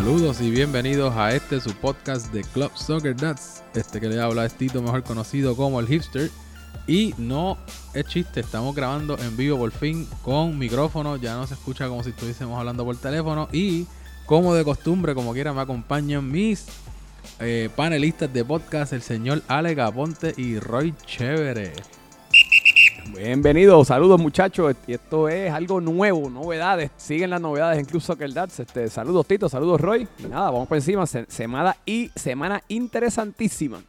Saludos y bienvenidos a este su podcast de Club Soccer Nuts. Este que le habla es Tito, mejor conocido como el hipster. Y no es chiste, estamos grabando en vivo por fin con micrófono. Ya no se escucha como si estuviésemos hablando por teléfono. Y como de costumbre, como quiera, me acompañan mis eh, panelistas de podcast, el señor Ale Gaponte y Roy Chévere. Bienvenidos, saludos muchachos. Y Esto es algo nuevo, novedades. Siguen las novedades en Club Soccer Dads. Este, saludos Tito, saludos Roy. Y nada, vamos por encima. Se- semana y semana interesantísima.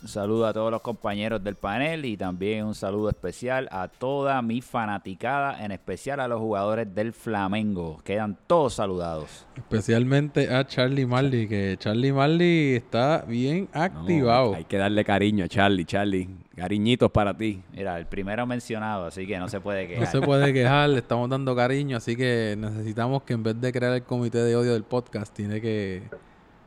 Un saludo a todos los compañeros del panel y también un saludo especial a toda mi fanaticada, en especial a los jugadores del Flamengo. Quedan todos saludados. Especialmente a Charlie Marley, que Charlie Marley está bien activado. No, hay que darle cariño a Charlie, Charlie. Cariñitos para ti. Mira, el primero mencionado, así que no se puede No quejar. se puede quejar, le estamos dando cariño, así que necesitamos que en vez de crear el comité de odio del podcast, tiene que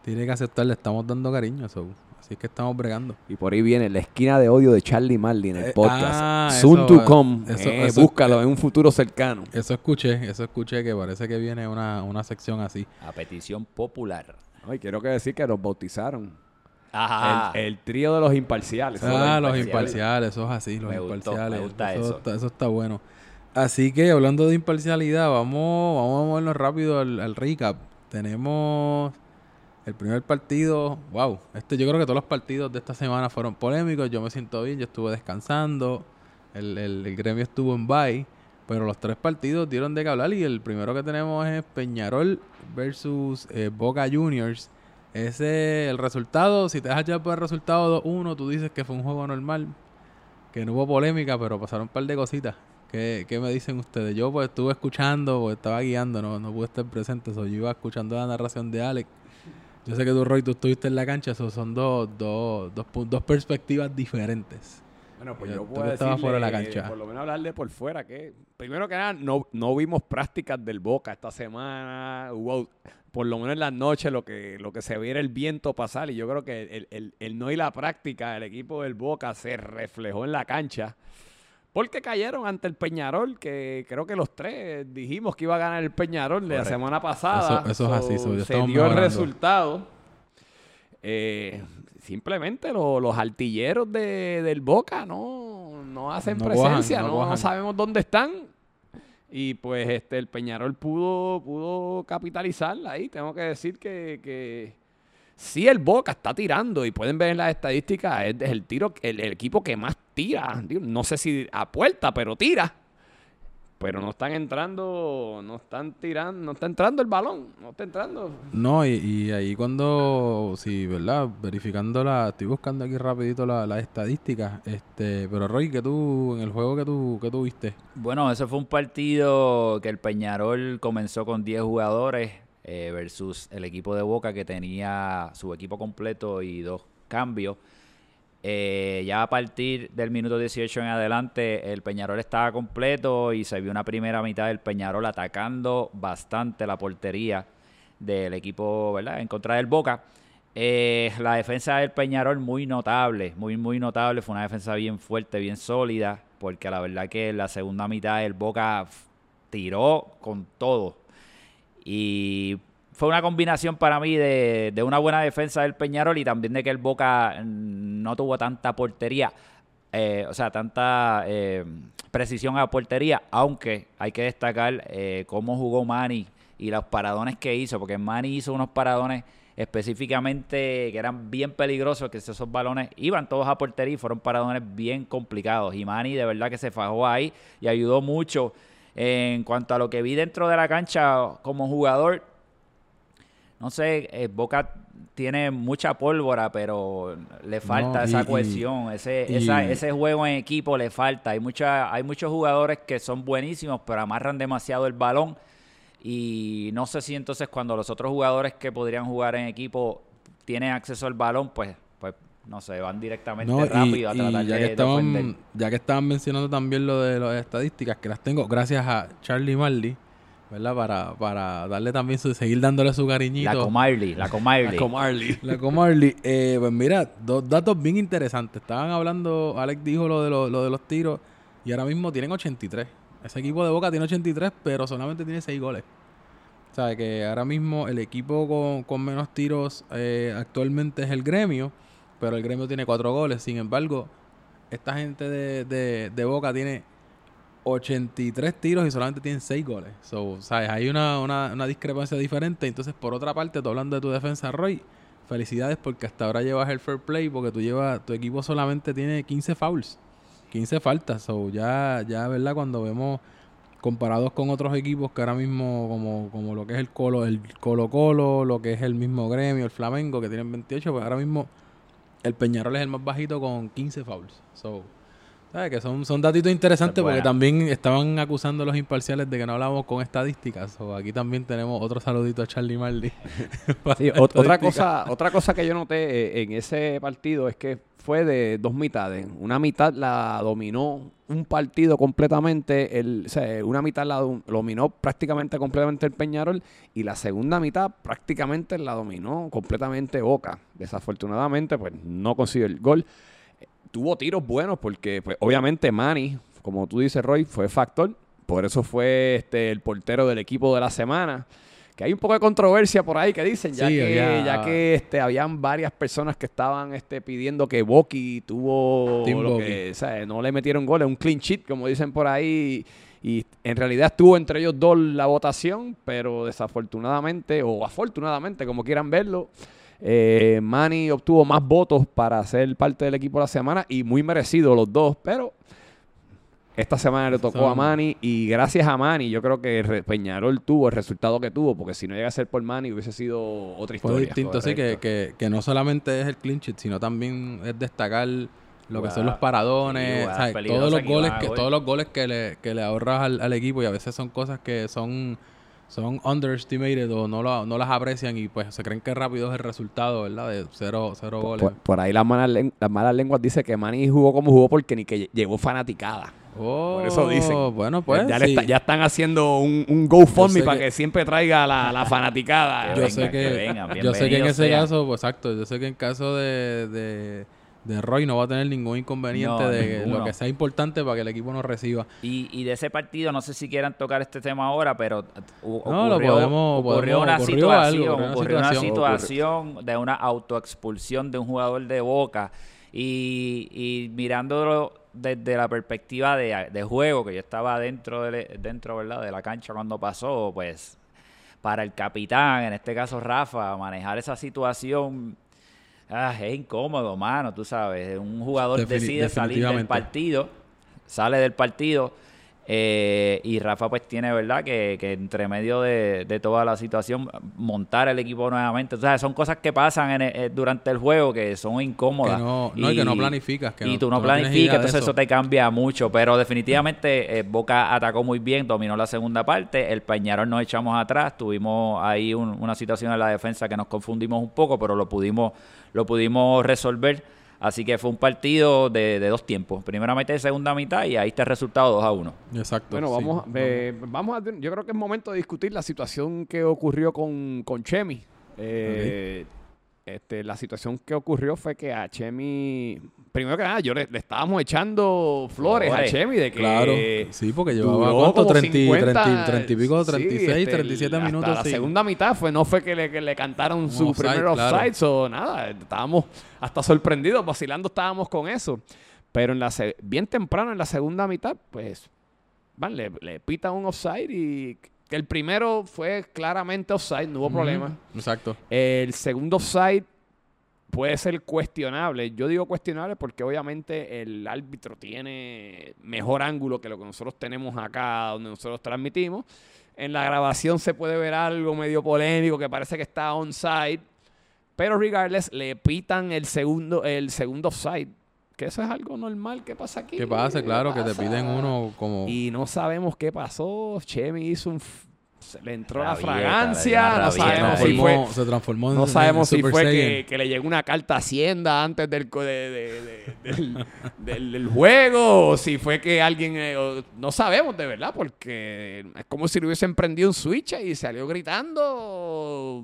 tiene que aceptar, le estamos dando cariño, so. Así que estamos bregando. Y por ahí viene la esquina de odio de Charlie Marley en el Eh, podcast. ah, Soon eso, to come. eso- Eh, eso- búscalo en un futuro cercano. Eso escuché, eso escuché que parece que viene una, una sección así. A petición popular. Ay, quiero que decir que nos bautizaron. Ajá. El, el trío de los imparciales. Ah, los imparciales. imparciales, eso es así, los Me gustó, imparciales. me gusta eso. eso. Está, eso está bueno. Así que hablando de imparcialidad, vamos, vamos a movernos rápido al, al recap. Tenemos el primer partido. Wow, este yo creo que todos los partidos de esta semana fueron polémicos. Yo me siento bien, yo estuve descansando. El, el- gremio estuvo en bye. Pero los tres partidos dieron de qué hablar. Y el primero que tenemos es Peñarol versus eh, Boca Juniors. Ese, el resultado, si te dejas ya por el resultado 2-1, tú dices que fue un juego normal, que no hubo polémica, pero pasaron un par de cositas. ¿Qué, qué me dicen ustedes? Yo pues estuve escuchando, pues estaba guiando, no, no pude estar presente, so, yo iba escuchando la narración de Alex. Yo sé que tú, Roy, tú estuviste en la cancha, so, son dos, dos, dos, dos perspectivas diferentes. Bueno, pues Yo- yo tú puedo decirle, fuera de la cancha. Por lo menos hablarle por fuera que, primero que nada, no, no vimos prácticas del Boca esta semana. Hubo, por lo menos en las noches, lo que, lo que se ve era el viento pasar. Y yo creo que el, el- el no a la práctica del equipo del Boca se reflejó en la cancha. Porque cayeron ante el Peñarol, que creo que los tres dijimos que iba a ganar el Peñarol de la semana pasada. Eso- eso es así, so, se dio el resultado. Eh, simplemente lo- los artilleros de, del Boca no, no hacen No presencia, no no, cuajan. no sabemos dónde están. Y pues este el Peñarol pudo, pudo capitalizarla ahí. Tengo que decir que, que sí el Boca está tirando y pueden ver en las estadísticas, es el tiro, el, el equipo que más tira. No sé si a puerta, pero tira. Pero no están entrando, no están tirando, no está entrando el balón, no está entrando. No, y, y ahí cuando, sí, ¿verdad? Verificando la, estoy buscando aquí rapidito la- las estadísticas, este, pero Roy, que tú, en el juego que tú, que tú viste, Bueno, ese fue un partido que el Peñarol comenzó con 10 jugadores eh, versus el equipo de Boca que tenía su equipo completo y dos cambios. Eh, ya a partir del minuto 18 en adelante, el Peñarol estaba completo y se vio una primera mitad del Peñarol atacando bastante la portería del equipo, ¿verdad? En contra del Boca. Eh, la defensa del Peñarol muy notable, muy, muy notable. Fue una defensa bien fuerte, bien sólida, porque la verdad que en la segunda mitad el Boca tiró con todo. Y fue una combinación para mí de, una buena defensa del Peñarol y también de que el Boca mm, no tuvo tanta portería, eh, o sea, tanta eh, precisión a portería, aunque hay que destacar eh, cómo jugó Manny y los paradones que hizo, porque Manny hizo unos paradones específicamente que eran bien peligrosos, que esos balones iban todos a portería y fueron paradones bien complicados. Y Manny de verdad que se fajó ahí y ayudó mucho en cuanto a lo que vi dentro de la cancha como jugador. No sé, eh, Boca tiene mucha pólvora, pero le falta No, y- esa y- cohesión, ese, y- esa- ese juego en equipo le falta. Hay, mucha, hay muchos jugadores que son buenísimos, pero amarran demasiado el balón. Y no sé si entonces cuando los otros jugadores que podrían jugar en equipo tienen acceso al balón, pues, pues no sé, van directamente no, rápido a tratar ya, de, que estaban, ya que estaban mencionando también lo de las estadísticas, que las tengo gracias a Charlie Marley, ¿verdad? Para, para darle también su, seguir dándole su cariñito. La Comarley, la Comarley. Comarley. La Comarley, eh, pues mira, dos datos bien interesantes. Estaban hablando, Alex dijo lo de, lo, lo de los tiros y ahora mismo tienen 83. Ese equipo de Boca tiene 83, pero solamente tiene 6 goles. O sea, que ahora mismo el equipo con, con menos tiros eh, actualmente es el gremio, pero el gremio tiene cuatro goles. Sin embargo, esta gente de, de, de Boca tiene 83 tiros y solamente tienen 6 goles. So, ¿sabes? Hay una, una, una discrepancia diferente. Entonces, por otra parte, tú hablando de tu defensa, Roy, felicidades porque hasta ahora llevas el fair play porque tú llevas, tu equipo solamente tiene 15 fouls, 15 faltas. So, ya, ya, ¿verdad? Cuando vemos comparados con otros equipos que ahora mismo, como, como lo que es el Colo, el Colo Colo, lo que es el mismo gremio, el Flamengo, que tienen 28, pues ahora mismo el Peñarol es el más bajito con 15 fouls. So, ¿sabes? Que son, son datitos interesantes Es porque también estaban acusando a los imparciales de que no hablamos con estadísticas. So, aquí también tenemos otro saludito a Charlie Marley. Sí, otra cosa, otra cosa que yo noté eh, en ese partido es que fue de dos mitades. Una mitad la dominó un partido completamente, el, o sea, una mitad la dom- dominó prácticamente completamente el Peñarol y la segunda mitad prácticamente la dominó completamente Boca. Desafortunadamente, pues no consiguió el gol. Tuvo tiros buenos porque, pues, obviamente, Manny, como tú dices, Roy, fue factor. Por eso fue este el portero del equipo de la semana. Que hay un poco de controversia por ahí que dicen, ya Sí, que, había- ya que este, habían varias personas que estaban este, pidiendo que Boki tuvo Team lo Boki. que, o sea, no le metieron goles, un clean sheet, como dicen por ahí. Y en realidad estuvo entre ellos dos la votación, pero desafortunadamente, o afortunadamente, como quieran verlo, eh, Manny obtuvo más votos para ser parte del equipo de la semana y muy merecido los dos, pero esta semana le tocó a Manny y gracias a Manny yo creo que Peñarol tuvo el resultado que tuvo, porque si no llega a ser por Manny hubiese sido otra Fue historia. distinto, sí, que, que, que no solamente es el sheet, sino también es destacar lo que son los paradones, todos los goles que todos los goles que le, que le ahorras al, al equipo y a veces son cosas que son son underestimated o no, lo- no las aprecian y pues se creen que rápido es el resultado, ¿verdad? De cero, cero goles. Por, por ahí las malas, las malas lenguas dice que Manny jugó como jugó porque ni que lle- llevó fanaticada. Oh, por eso dicen. Bueno, pues ya, sí. está- ya están haciendo un, un GoFundMe para que- que, siempre traiga la, la fanaticada. yo sé que yo sé que en ese caso, pues exacto, yo sé que en caso de, de, de Roy no va a tener ningún inconveniente No, de ninguno. lo que sea importante para que el equipo no reciba. Y, y de ese partido, no sé si quieran tocar este tema ahora, pero hu- No, lo ocurrió, podemos- ocurrió podemos- una ocurrió situación, algo, ocurrió una ocurrió una situación. situación de una autoexpulsión de un jugador de Boca. Y, y mirándolo desde la perspectiva de, de juego, que yo estaba dentro, de, dentro ¿verdad? de la cancha cuando pasó, pues para el capitán, en este caso Rafa, manejar esa situación ah, es incómodo, mano, tú sabes. Un jugador decide salir del partido, sale del partido eh, y Rafa pues tiene, ¿verdad? Que, que entre medio de, de toda la situación montar el equipo nuevamente. O sea, son cosas que pasan en el- eh, durante el juego que son incómodas. Que no- no, y que no planificas, que y tú no tú planificas, entonces eso. eso te cambia mucho. Pero definitivamente eh, Boca atacó muy bien, dominó la segunda parte. El Peñarol nos echamos atrás. Tuvimos ahí un- una situación en la defensa que nos confundimos un poco, pero lo pudimos, lo pudimos resolver. Así que fue un partido de, de dos tiempos. Primera mitad y segunda mitad, y ahí está el resultado 2 a 1. Exacto. Bueno, sí. vamos, eh, vamos a... Yo creo que es momento de discutir la situación que ocurrió con, con Chemi. Eh, este, la situación que ocurrió fue que a Chemi... Primero que nada, yo le, le estábamos echando flores, Flores. a Chemi de que... Claro, sí, porque llevaba cuánto, como 30, 50, 30, 30 y pico, sí, 36, este, 37 hasta minutos. La sí. segunda mitad fue, no fue que le, que le cantaron su offside, primer claro. offside o nada. Estábamos hasta sorprendidos, vacilando estábamos con eso. Pero en la se- bien temprano en la segunda mitad, pues, van, le, le pitan un offside y que el primero fue claramente offside, no hubo problema. Exacto. El segundo offside puede ser cuestionable. Yo digo cuestionable porque obviamente el árbitro tiene mejor ángulo que lo que nosotros tenemos acá donde nosotros transmitimos. En la grabación se puede ver algo medio polémico que parece que está onside. Pero regardless, le pitan el segundo, el segundo offside. Que eso es algo normal que pasa aquí. Que pasa, claro, que te piden uno como... Y no sabemos qué pasó. Chemi hizo un... se le entró la fragancia. No se, sabemos si fue... se transformó en No sabemos en si fue que, que le llegó una carta a Hacienda antes del, co- de- de- de- del, del- del juego, o si fue que alguien... eh, o- no sabemos de verdad, porque es como si le hubiesen prendido un switch y salió gritando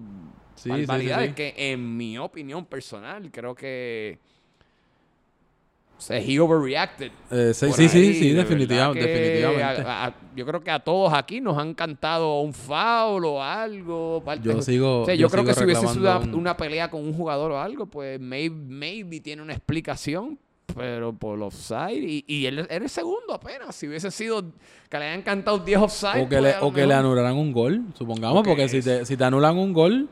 Sí, barbaridades sí. que en mi opinión personal creo que se he overreacted. Eh, sí, sí, sí, de definitiva- definitivamente. a- a- yo creo que a todos aquí nos han cantado un foul o algo. parte- Yo sigo- O sea, yo, yo creo que si hubiese sido una, reclamando un- una pelea con un jugador o algo, pues maybe, maybe tiene una explicación. Pero por offside, y, y él era el segundo apenas. Si hubiese sido que le hayan cantado 10 offside, O que, le, pues, o que le mejor- anularan un gol, supongamos, Porque porque si te, si te anulan un gol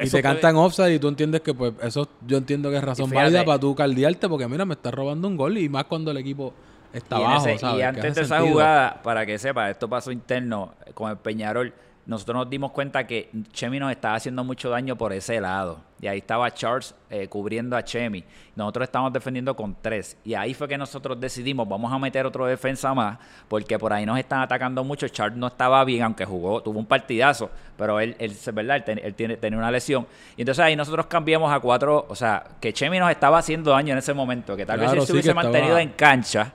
y te puede- cantan offside y tú entiendes que pues eso yo entiendo que es razón fíjate- válida para tú caldearte porque mira, me estás robando un gol y más cuando el equipo está y, abajo, ese- ¿sabes? y antes de esa jugada, para que sepa, esto pasó interno con el Peñarol. Nosotros nos dimos cuenta que Chemi nos estaba haciendo mucho daño por ese lado. Y ahí estaba Charles eh, cubriendo a Chemi. Nosotros estábamos defendiendo con tres. Y ahí fue que nosotros decidimos, vamos a meter otro defensa más, porque por ahí nos están atacando mucho. Charles no estaba bien, aunque jugó, tuvo un partidazo, pero él, él es verdad, él, ten- él tiene, tenía una lesión. Y entonces ahí nosotros cambiamos a cuatro, o sea, que Chemi nos estaba haciendo daño en ese momento, que tal Claro, vez él se sí, hubiese estaba- mantenido en cancha.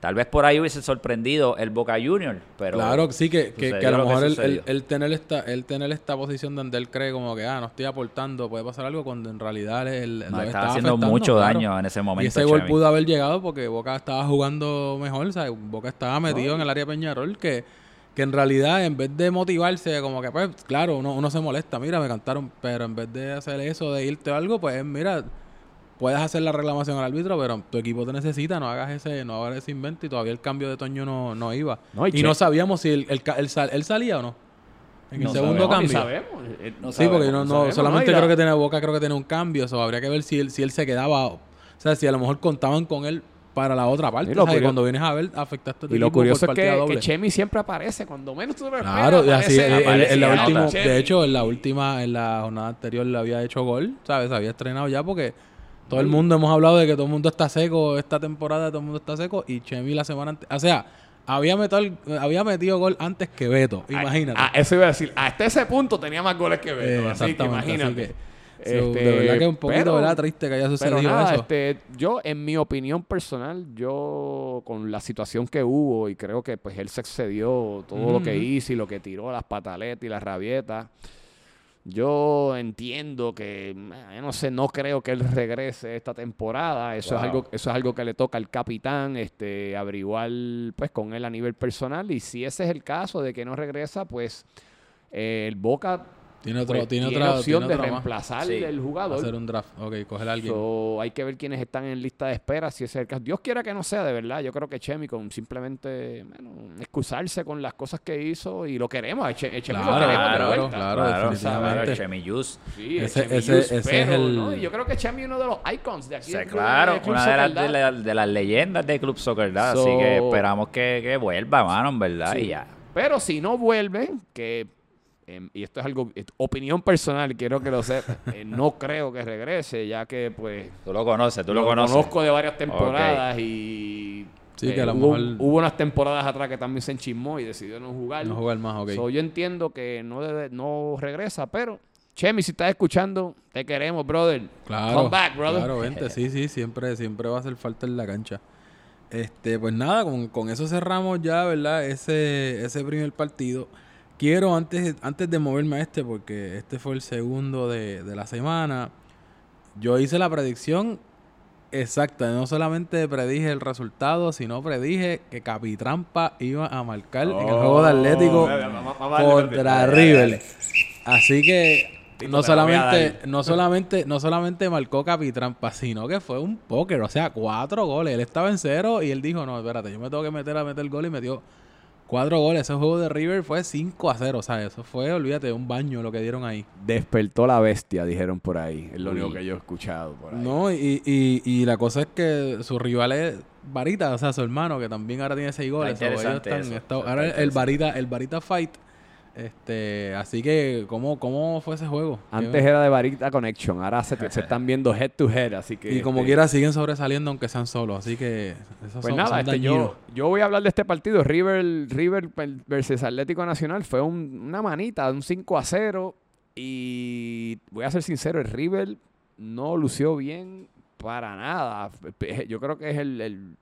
Tal vez por ahí hubiese sorprendido el Boca Junior, pero... Claro, sí, que, que, que a lo mejor él tener esta, él tener esta posición donde él cree como que, ah, no estoy aportando, puede pasar algo cuando en realidad él, lo estaba haciendo mucho claro. daño en ese momento. Y ese gol pudo haber llegado porque Boca estaba jugando mejor, ¿sabes? Boca estaba metido en el área Peñarol que, que en realidad en vez de motivarse como que pues claro, uno, uno se molesta, mira, me cantaron, pero en vez de hacer eso, de irte o algo, pues mira, puedes hacer la reclamación al árbitro, pero tu equipo te necesita, no hagas ese, no hagas ese invento y todavía el cambio de Toño no, no iba. No, y y no sabíamos si él, él ca- él sal- él salía o no. En No el segundo sabemos, cambio. Sabemos. eh, no Sí, porque no, sabemos, no, sabemos, solamente creo que tiene Boca, creo que tiene un cambio. Eso habría que ver si él, si él se quedaba. O sea, si a lo mejor contaban con él para la otra parte. Y lo o sea, que cuando vienes a ver, afectaste a tu Y lo curioso es que, que Chemi siempre aparece. Cuando menos tú lo esperas, Claro, y así, aparece- en- la última, de hecho, en la última, en la jornada anterior le había hecho gol, ¿sabes? Había estrenado ya porque todo el mundo hemos hablado de que todo el mundo está seco esta temporada, todo el mundo está seco y Chemi la semana antes, o sea, había metido, había metido gol antes que Beto, imagínate. Ah, eso iba a decir. Hasta ese punto tenía más goles que Beto. Eh, así que exactamente, así imagínate. que, so, Este, de verdad que es un poquito pero- ¿verdad? triste que haya Pero sucedido nada, eso. este, yo, en mi opinión personal, yo con la situación que hubo, y creo que pues él se excedió todo lo que hizo y lo que tiró, las pataletas y las rabietas. Yo entiendo que, yo no sé, no creo que él regrese esta temporada. Eso es algo, eso es algo que le toca al capitán, este, averiguar pues con él a nivel personal. Y si ese es el caso de que no regresa, pues eh, el Boca Tiene, otro, pues, tiene, tiene otra opción tiene de otra reemplazar Sí. el jugador. Hacer un draft. Ok, coger a alguien. So, hay que ver quiénes están en lista de espera, si es el caso. Dios quiera que no sea de verdad. Yo creo que Chemi con simplemente bueno, excusarse con las cosas que hizo y lo queremos. a Che- a Chemi lo Claro, queremos de claro, vuelta. claro, Claro, definitivamente. claro. Sí, Ese- Chemi ese- Yus, ese pero, es el- ¿no? Yo creo que Chemi es uno de los icons de aquí. Sí, claro, Club una de las, de, la- de las leyendas de Club Soccer, ¿verdad? So- Así que esperamos que, que vuelva, mano, en verdad. Sí. Y ya. Pero si no vuelve, que em, y esto es algo, es opinión personal, quiero que lo sepa, eh, no creo que regrese, ya que pues Tú lo conoces, tú lo, lo conoces. conozco de varias temporadas y Sí, que a lo hubo, mejor- hubo unas temporadas atrás que también se enchismó y decidió no jugar. No jugar más, ok. So, yo entiendo que no debe, no regresa, pero Chemi, si estás escuchando, te queremos, brother. Claro. Come back, brother. Claro, vente, sí, sí, siempre, siempre va a hacer falta en la cancha. Este, pues nada, con, con eso cerramos ya, ¿verdad? Ese, ese primer partido. Quiero antes, antes de moverme a este, porque este fue el segundo de, de la semana. Yo hice la predicción exacta. No solamente predije el resultado, sino predije que Capitrampa iba a marcar en el juego de Atlético contra River. Así que no solamente, no solamente, no solamente marcó Capitrampa, sino que fue un póker, o sea, cuatro goles. Él estaba en cero y él dijo, no, espérate, yo me tengo que meter a meter gol y metió cuatro goles. Ese juego de River fue 5 a 0, o sea, eso fue, olvídate, un baño lo que dieron ahí. Despertó la bestia, dijeron por ahí. Es lo Uy. único que yo he escuchado por ahí. No, y, y, y la cosa es que su rival es Varita, o sea, su hermano, que también ahora tiene seis goles. Está ellos están- eso, está- está ahora el. Varita, el Varita Fight. Este, así que, ¿cómo, cómo fue ese juego? Antes era de Varita Connection, ahora se, se están viendo head to head, así que... Y como este, quiera siguen sobresaliendo aunque sean solos, así que esos Pues son, nada, son este, yo, yo voy a hablar de este partido. River, River versus Atlético Nacional fue un- una manita, un 5 a 0. Y voy a ser sincero, el River no lució bien para nada. Yo creo que es el, el-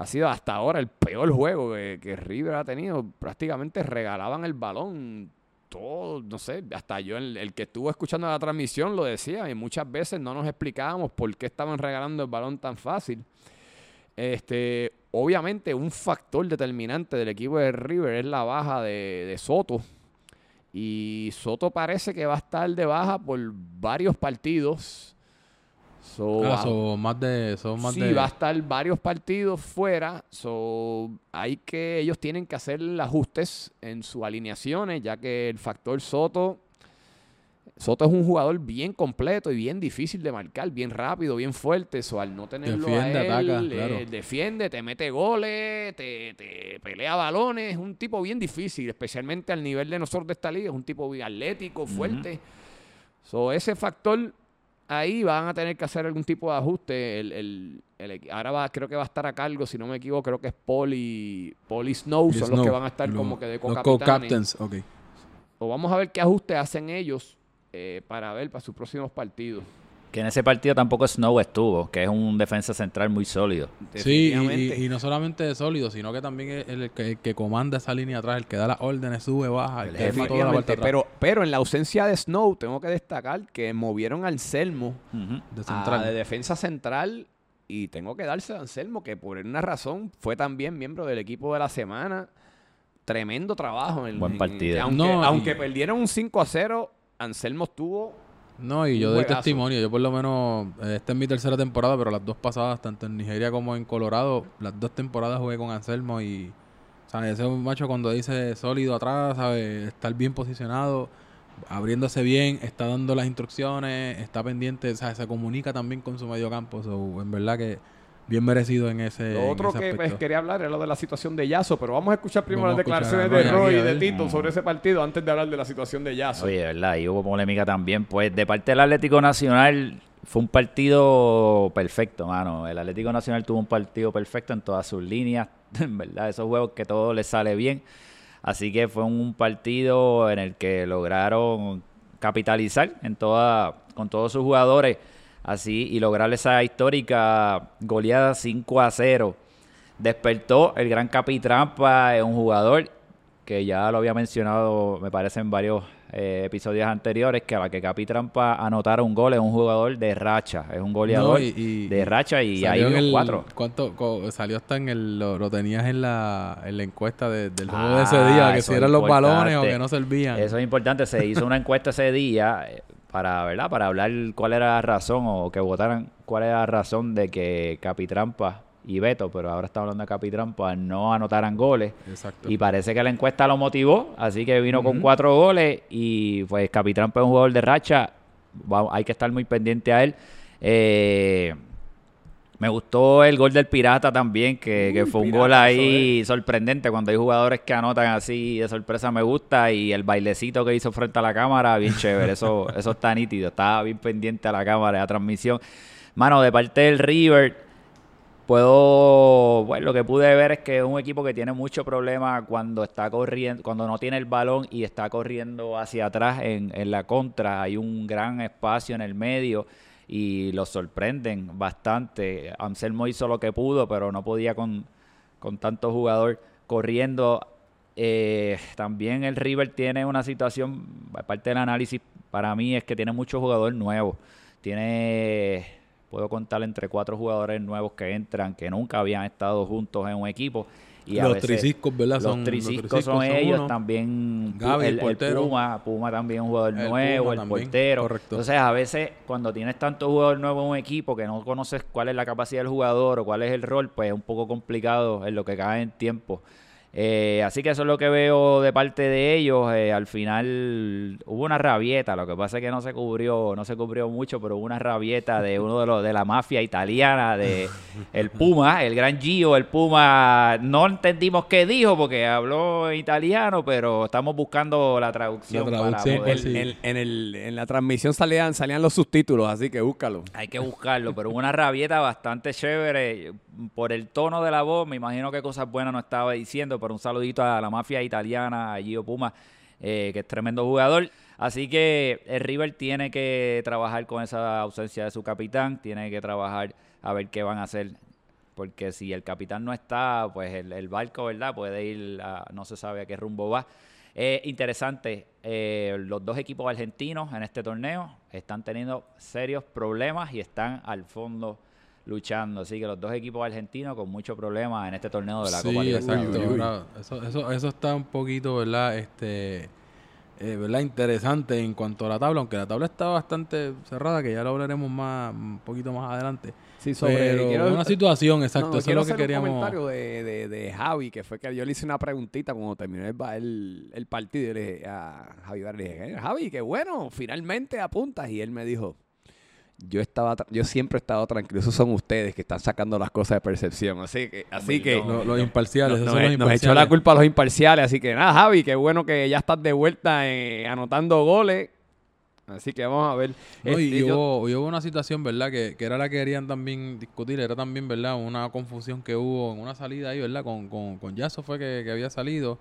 ha sido hasta ahora el peor juego que, River ha tenido. Prácticamente regalaban el balón. Todo, no sé, hasta yo, el, el que estuvo escuchando la transmisión lo decía, y muchas veces no nos explicábamos por qué estaban regalando el balón tan fácil. Este, obviamente, un factor determinante del equipo de River es la baja de Soto. Y Soto parece que va a estar de baja por varios partidos. So, Ah, más de... Son más sí, de... va a estar varios partidos fuera. So, hay que, ellos tienen que hacer ajustes en sus alineaciones, ya que el factor Soto. Soto es un jugador bien completo y bien difícil de marcar, bien rápido, bien fuerte. So, al no tenerlo Defiende, a él, ataca, eh, claro. defiende, te mete goles, te, te pelea balones. Es un tipo bien difícil, especialmente al nivel de nosotros de esta liga. Es un tipo bien atlético, fuerte. So, ese factor ahí van a tener que hacer algún tipo de ajuste. El, el- el ahora va, creo que va a estar a cargo, si no me equivoco, creo que es Paul y Snow, son los que van a estar como que de co-captains, ok. O vamos a ver qué ajustes hacen ellos eh, para ver para sus próximos partidos. Que en ese partido tampoco Snow estuvo, que es un defensa central muy sólido. Sí, y- Definitivamente. y, y no solamente de sólido, sino que también es el, que, el que comanda esa línea atrás, el que da las órdenes, sube, baja, el, El que toda la parte atrás. pero, pero en la ausencia de Snow, tengo que destacar que movieron a Anselmo Ujú. de a- central. de defensa central y tengo que darse a Anselmo que por una razón fue también miembro del equipo de la semana. Tremendo trabajo. en- Buen en- partido. aunque, No, y- aunque perdieron un 5 a 0, Anselmo estuvo No, y Un yo doy testimonio. Yo por lo menos, eh, esta es mi tercera temporada, pero las dos pasadas, tanto en Nigeria como en Colorado, las dos temporadas jugué con Anselmo y, ¿sabes? Ese macho cuando dice sólido atrás, ¿sabes? Estar bien posicionado, abriéndose bien, está dando las instrucciones, está pendiente, ¿sabes? Se comunica también con su medio campo. So, en verdad que bien merecido en ese, Lo en otro ese que pues, quería hablar era lo de la situación de Yaso, pero vamos a escuchar primero Vamos las declaraciones de Roy y de. Tito sobre ese partido antes de hablar de la situación de Yaso. Oye, ¿verdad? Y hubo polémica también. Pues de parte del Atlético Nacional fue un partido perfecto, mano. El Atlético Nacional tuvo un partido perfecto en todas sus líneas. En verdad, esos juegos que todo les sale bien. Así que fue un partido en el que lograron capitalizar en toda, con todos sus jugadores. Así, y lograr esa histórica goleada 5 a 0. Despertó el gran Capitrampa, un jugador que ya lo había mencionado, me parece, en varios eh, episodios anteriores, que a la que Capi Trampa anotara un gol es un jugador de racha, es un goleador No, y- y- de racha y ahí el- cuatro. ¿cuánto, salió hasta en el. Lo, lo tenías en la, en la encuesta de- del juego Ah, de ese día, que si eran los balones o que no servían. Eso es importante, se hizo una encuesta ese día eh, para, ¿verdad? Para hablar cuál era la razón o que votaran cuál era la razón de que Capitrampa y Beto, pero ahora estamos hablando de Capitrampa, no anotaran goles. Exacto. Y parece que la encuesta lo motivó, así que vino con cuatro goles y pues Capitán es un jugador de racha, va- hay que estar muy pendiente a él. Eh, me gustó el gol del Pirata también, que, que Uy, fue un Pirata, gol ahí sorprendente. Cuando hay jugadores que anotan así de sorpresa me gusta y el bailecito que hizo frente a la cámara, bien chévere. Eso, eso está nítido, estaba bien pendiente a la cámara, a la transmisión. Mano, de parte del River, Puedo, bueno, lo que pude ver es que es un equipo que tiene mucho problema cuando está corriendo, cuando no tiene el balón y está corriendo hacia atrás en, en la contra. Hay un gran espacio en el medio y los sorprenden bastante. Anselmo hizo lo que pudo, pero no podía con, con tanto jugador corriendo. Eh, también el River tiene una situación, aparte del análisis, para mí es que tiene muchos jugadores nuevos. Tiene puedo contar entre cuatro jugadores nuevos que entran, que nunca habían estado juntos en un equipo. Y los veces- triciscos, ¿verdad? los Son- triciscos son ellos, uno. también Gaby, el, el el portero. Puma, Puma también un jugador El nuevo, Puma el también, portero. correcto. Entonces, a veces cuando tienes tantos jugadores nuevos en un equipo que no conoces cuál es la capacidad del jugador o cuál es el rol, pues es un poco complicado en lo que cae en tiempo. Eh, así que eso es lo que veo de parte de ellos. Eh, al final hubo una rabieta, lo que pasa es que no se cubrió, no se cubrió mucho, pero hubo una rabieta de uno de los de la mafia italiana, de el Puma, el gran Gio, el Puma. No entendimos qué dijo porque habló italiano, pero estamos buscando la traducción. La para poder- pues, sí. En, en el- en la transmisión salían, salían los subtítulos, así que búscalo. Hay que buscarlo, pero hubo una rabieta bastante chévere por el tono de la voz. Me imagino que cosas buenas no estaba diciendo, pero un saludito a la mafia italiana, a Gio Puma, eh, que es tremendo jugador. Así que el River tiene que trabajar con esa ausencia de su capitán, tiene que trabajar a ver qué van a hacer. Porque si el capitán no está, pues el, barco, ¿verdad? Puede ir, a- no se sabe a qué rumbo va. Eh, interesante, eh, los dos equipos argentinos en este torneo están teniendo serios problemas y están al fondo luchando. Así que los dos equipos argentinos con muchos problemas en este torneo de la sí, Copa Libertadores. exacto. Uy, uy, uy. ahora, Eso, eso, eso está un poquito, ¿verdad? Este, eh, ¿verdad? Interesante en cuanto a la tabla, aunque la tabla está bastante cerrada, que ya lo hablaremos más, un poquito más adelante. Sí, sobre... Pero quiero- una situación, exacto, No, eso es lo que hacer un queríamos. comentario de, de, de Javi, que fue que yo le hice una preguntita cuando terminó el, el, el partido. Y le dije a Javi, le dije, "Eh, Javi, qué bueno, finalmente apuntas. Y él me dijo, yo estaba yo siempre he estado tranquilo. Esos son ustedes que están sacando las cosas de percepción. Así que, así que Lo- los imparciales, nos, esos nos- los echó la culpa a los imparciales. Así que nada, Javi, qué bueno que ya estás de vuelta eh, anotando goles. Así que vamos a ver. No, y, Este, yo- hubo, hubo una situación, ¿verdad? Que, que era la que querían también discutir. Era también, ¿verdad? Una confusión que hubo en una salida ahí, ¿verdad? Con, con, con Yasso fue que, que había salido.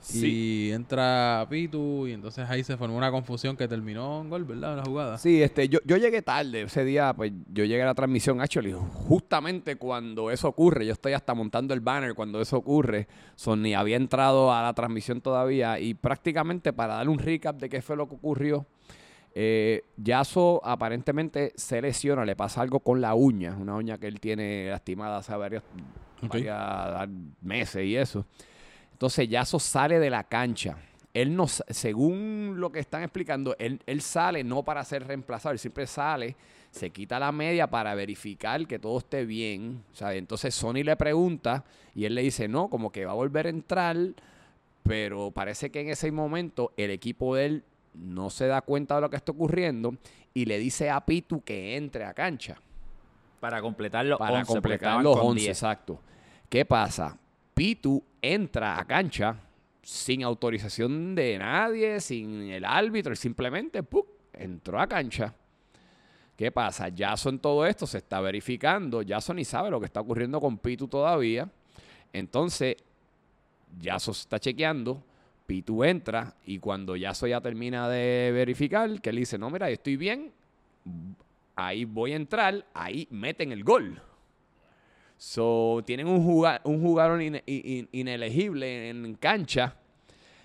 Sí. Y entra Pitu y entonces ahí se formó una confusión que terminó en gol, ¿verdad? La jugada. Sí, este, yo, yo llegué tarde ese día, pues yo llegué a la transmisión, actually, justamente cuando eso ocurre, yo estoy hasta montando el banner cuando eso ocurre, Sony había entrado a la transmisión todavía y prácticamente para dar un recap de qué fue lo que ocurrió, eh, Yaso aparentemente se lesiona, le pasa algo con la uña, una uña que él tiene lastimada hace varios, Ok. varias meses y eso. Entonces Yaso sale de la cancha. Él no, según lo que están explicando, él, él sale no para ser reemplazado, él siempre sale, se quita la media para verificar que todo esté bien. ¿sabe? Entonces Sony le pregunta y él le dice, no, como que va a volver a entrar, pero parece que en ese momento el equipo de él no se da cuenta de lo que está ocurriendo y le dice a Pitu que entre a cancha Para completar los para 11, porque completar los con 11, 10. exacto. ¿Qué pasa? Pitu entra a cancha sin autorización de nadie, sin el árbitro, él simplemente ¡puc! entró a cancha. ¿Qué pasa? Jason todo esto se está verificando. Jason ni sabe lo que está ocurriendo con Pitu todavía. Entonces, Jason está chequeando. Pitu entra y cuando Jason ya termina de verificar, que él dice, no, mira, estoy bien, ahí voy a entrar, ahí meten el gol. So, tienen un, juga- un jugador ine- in- inelegible en cancha.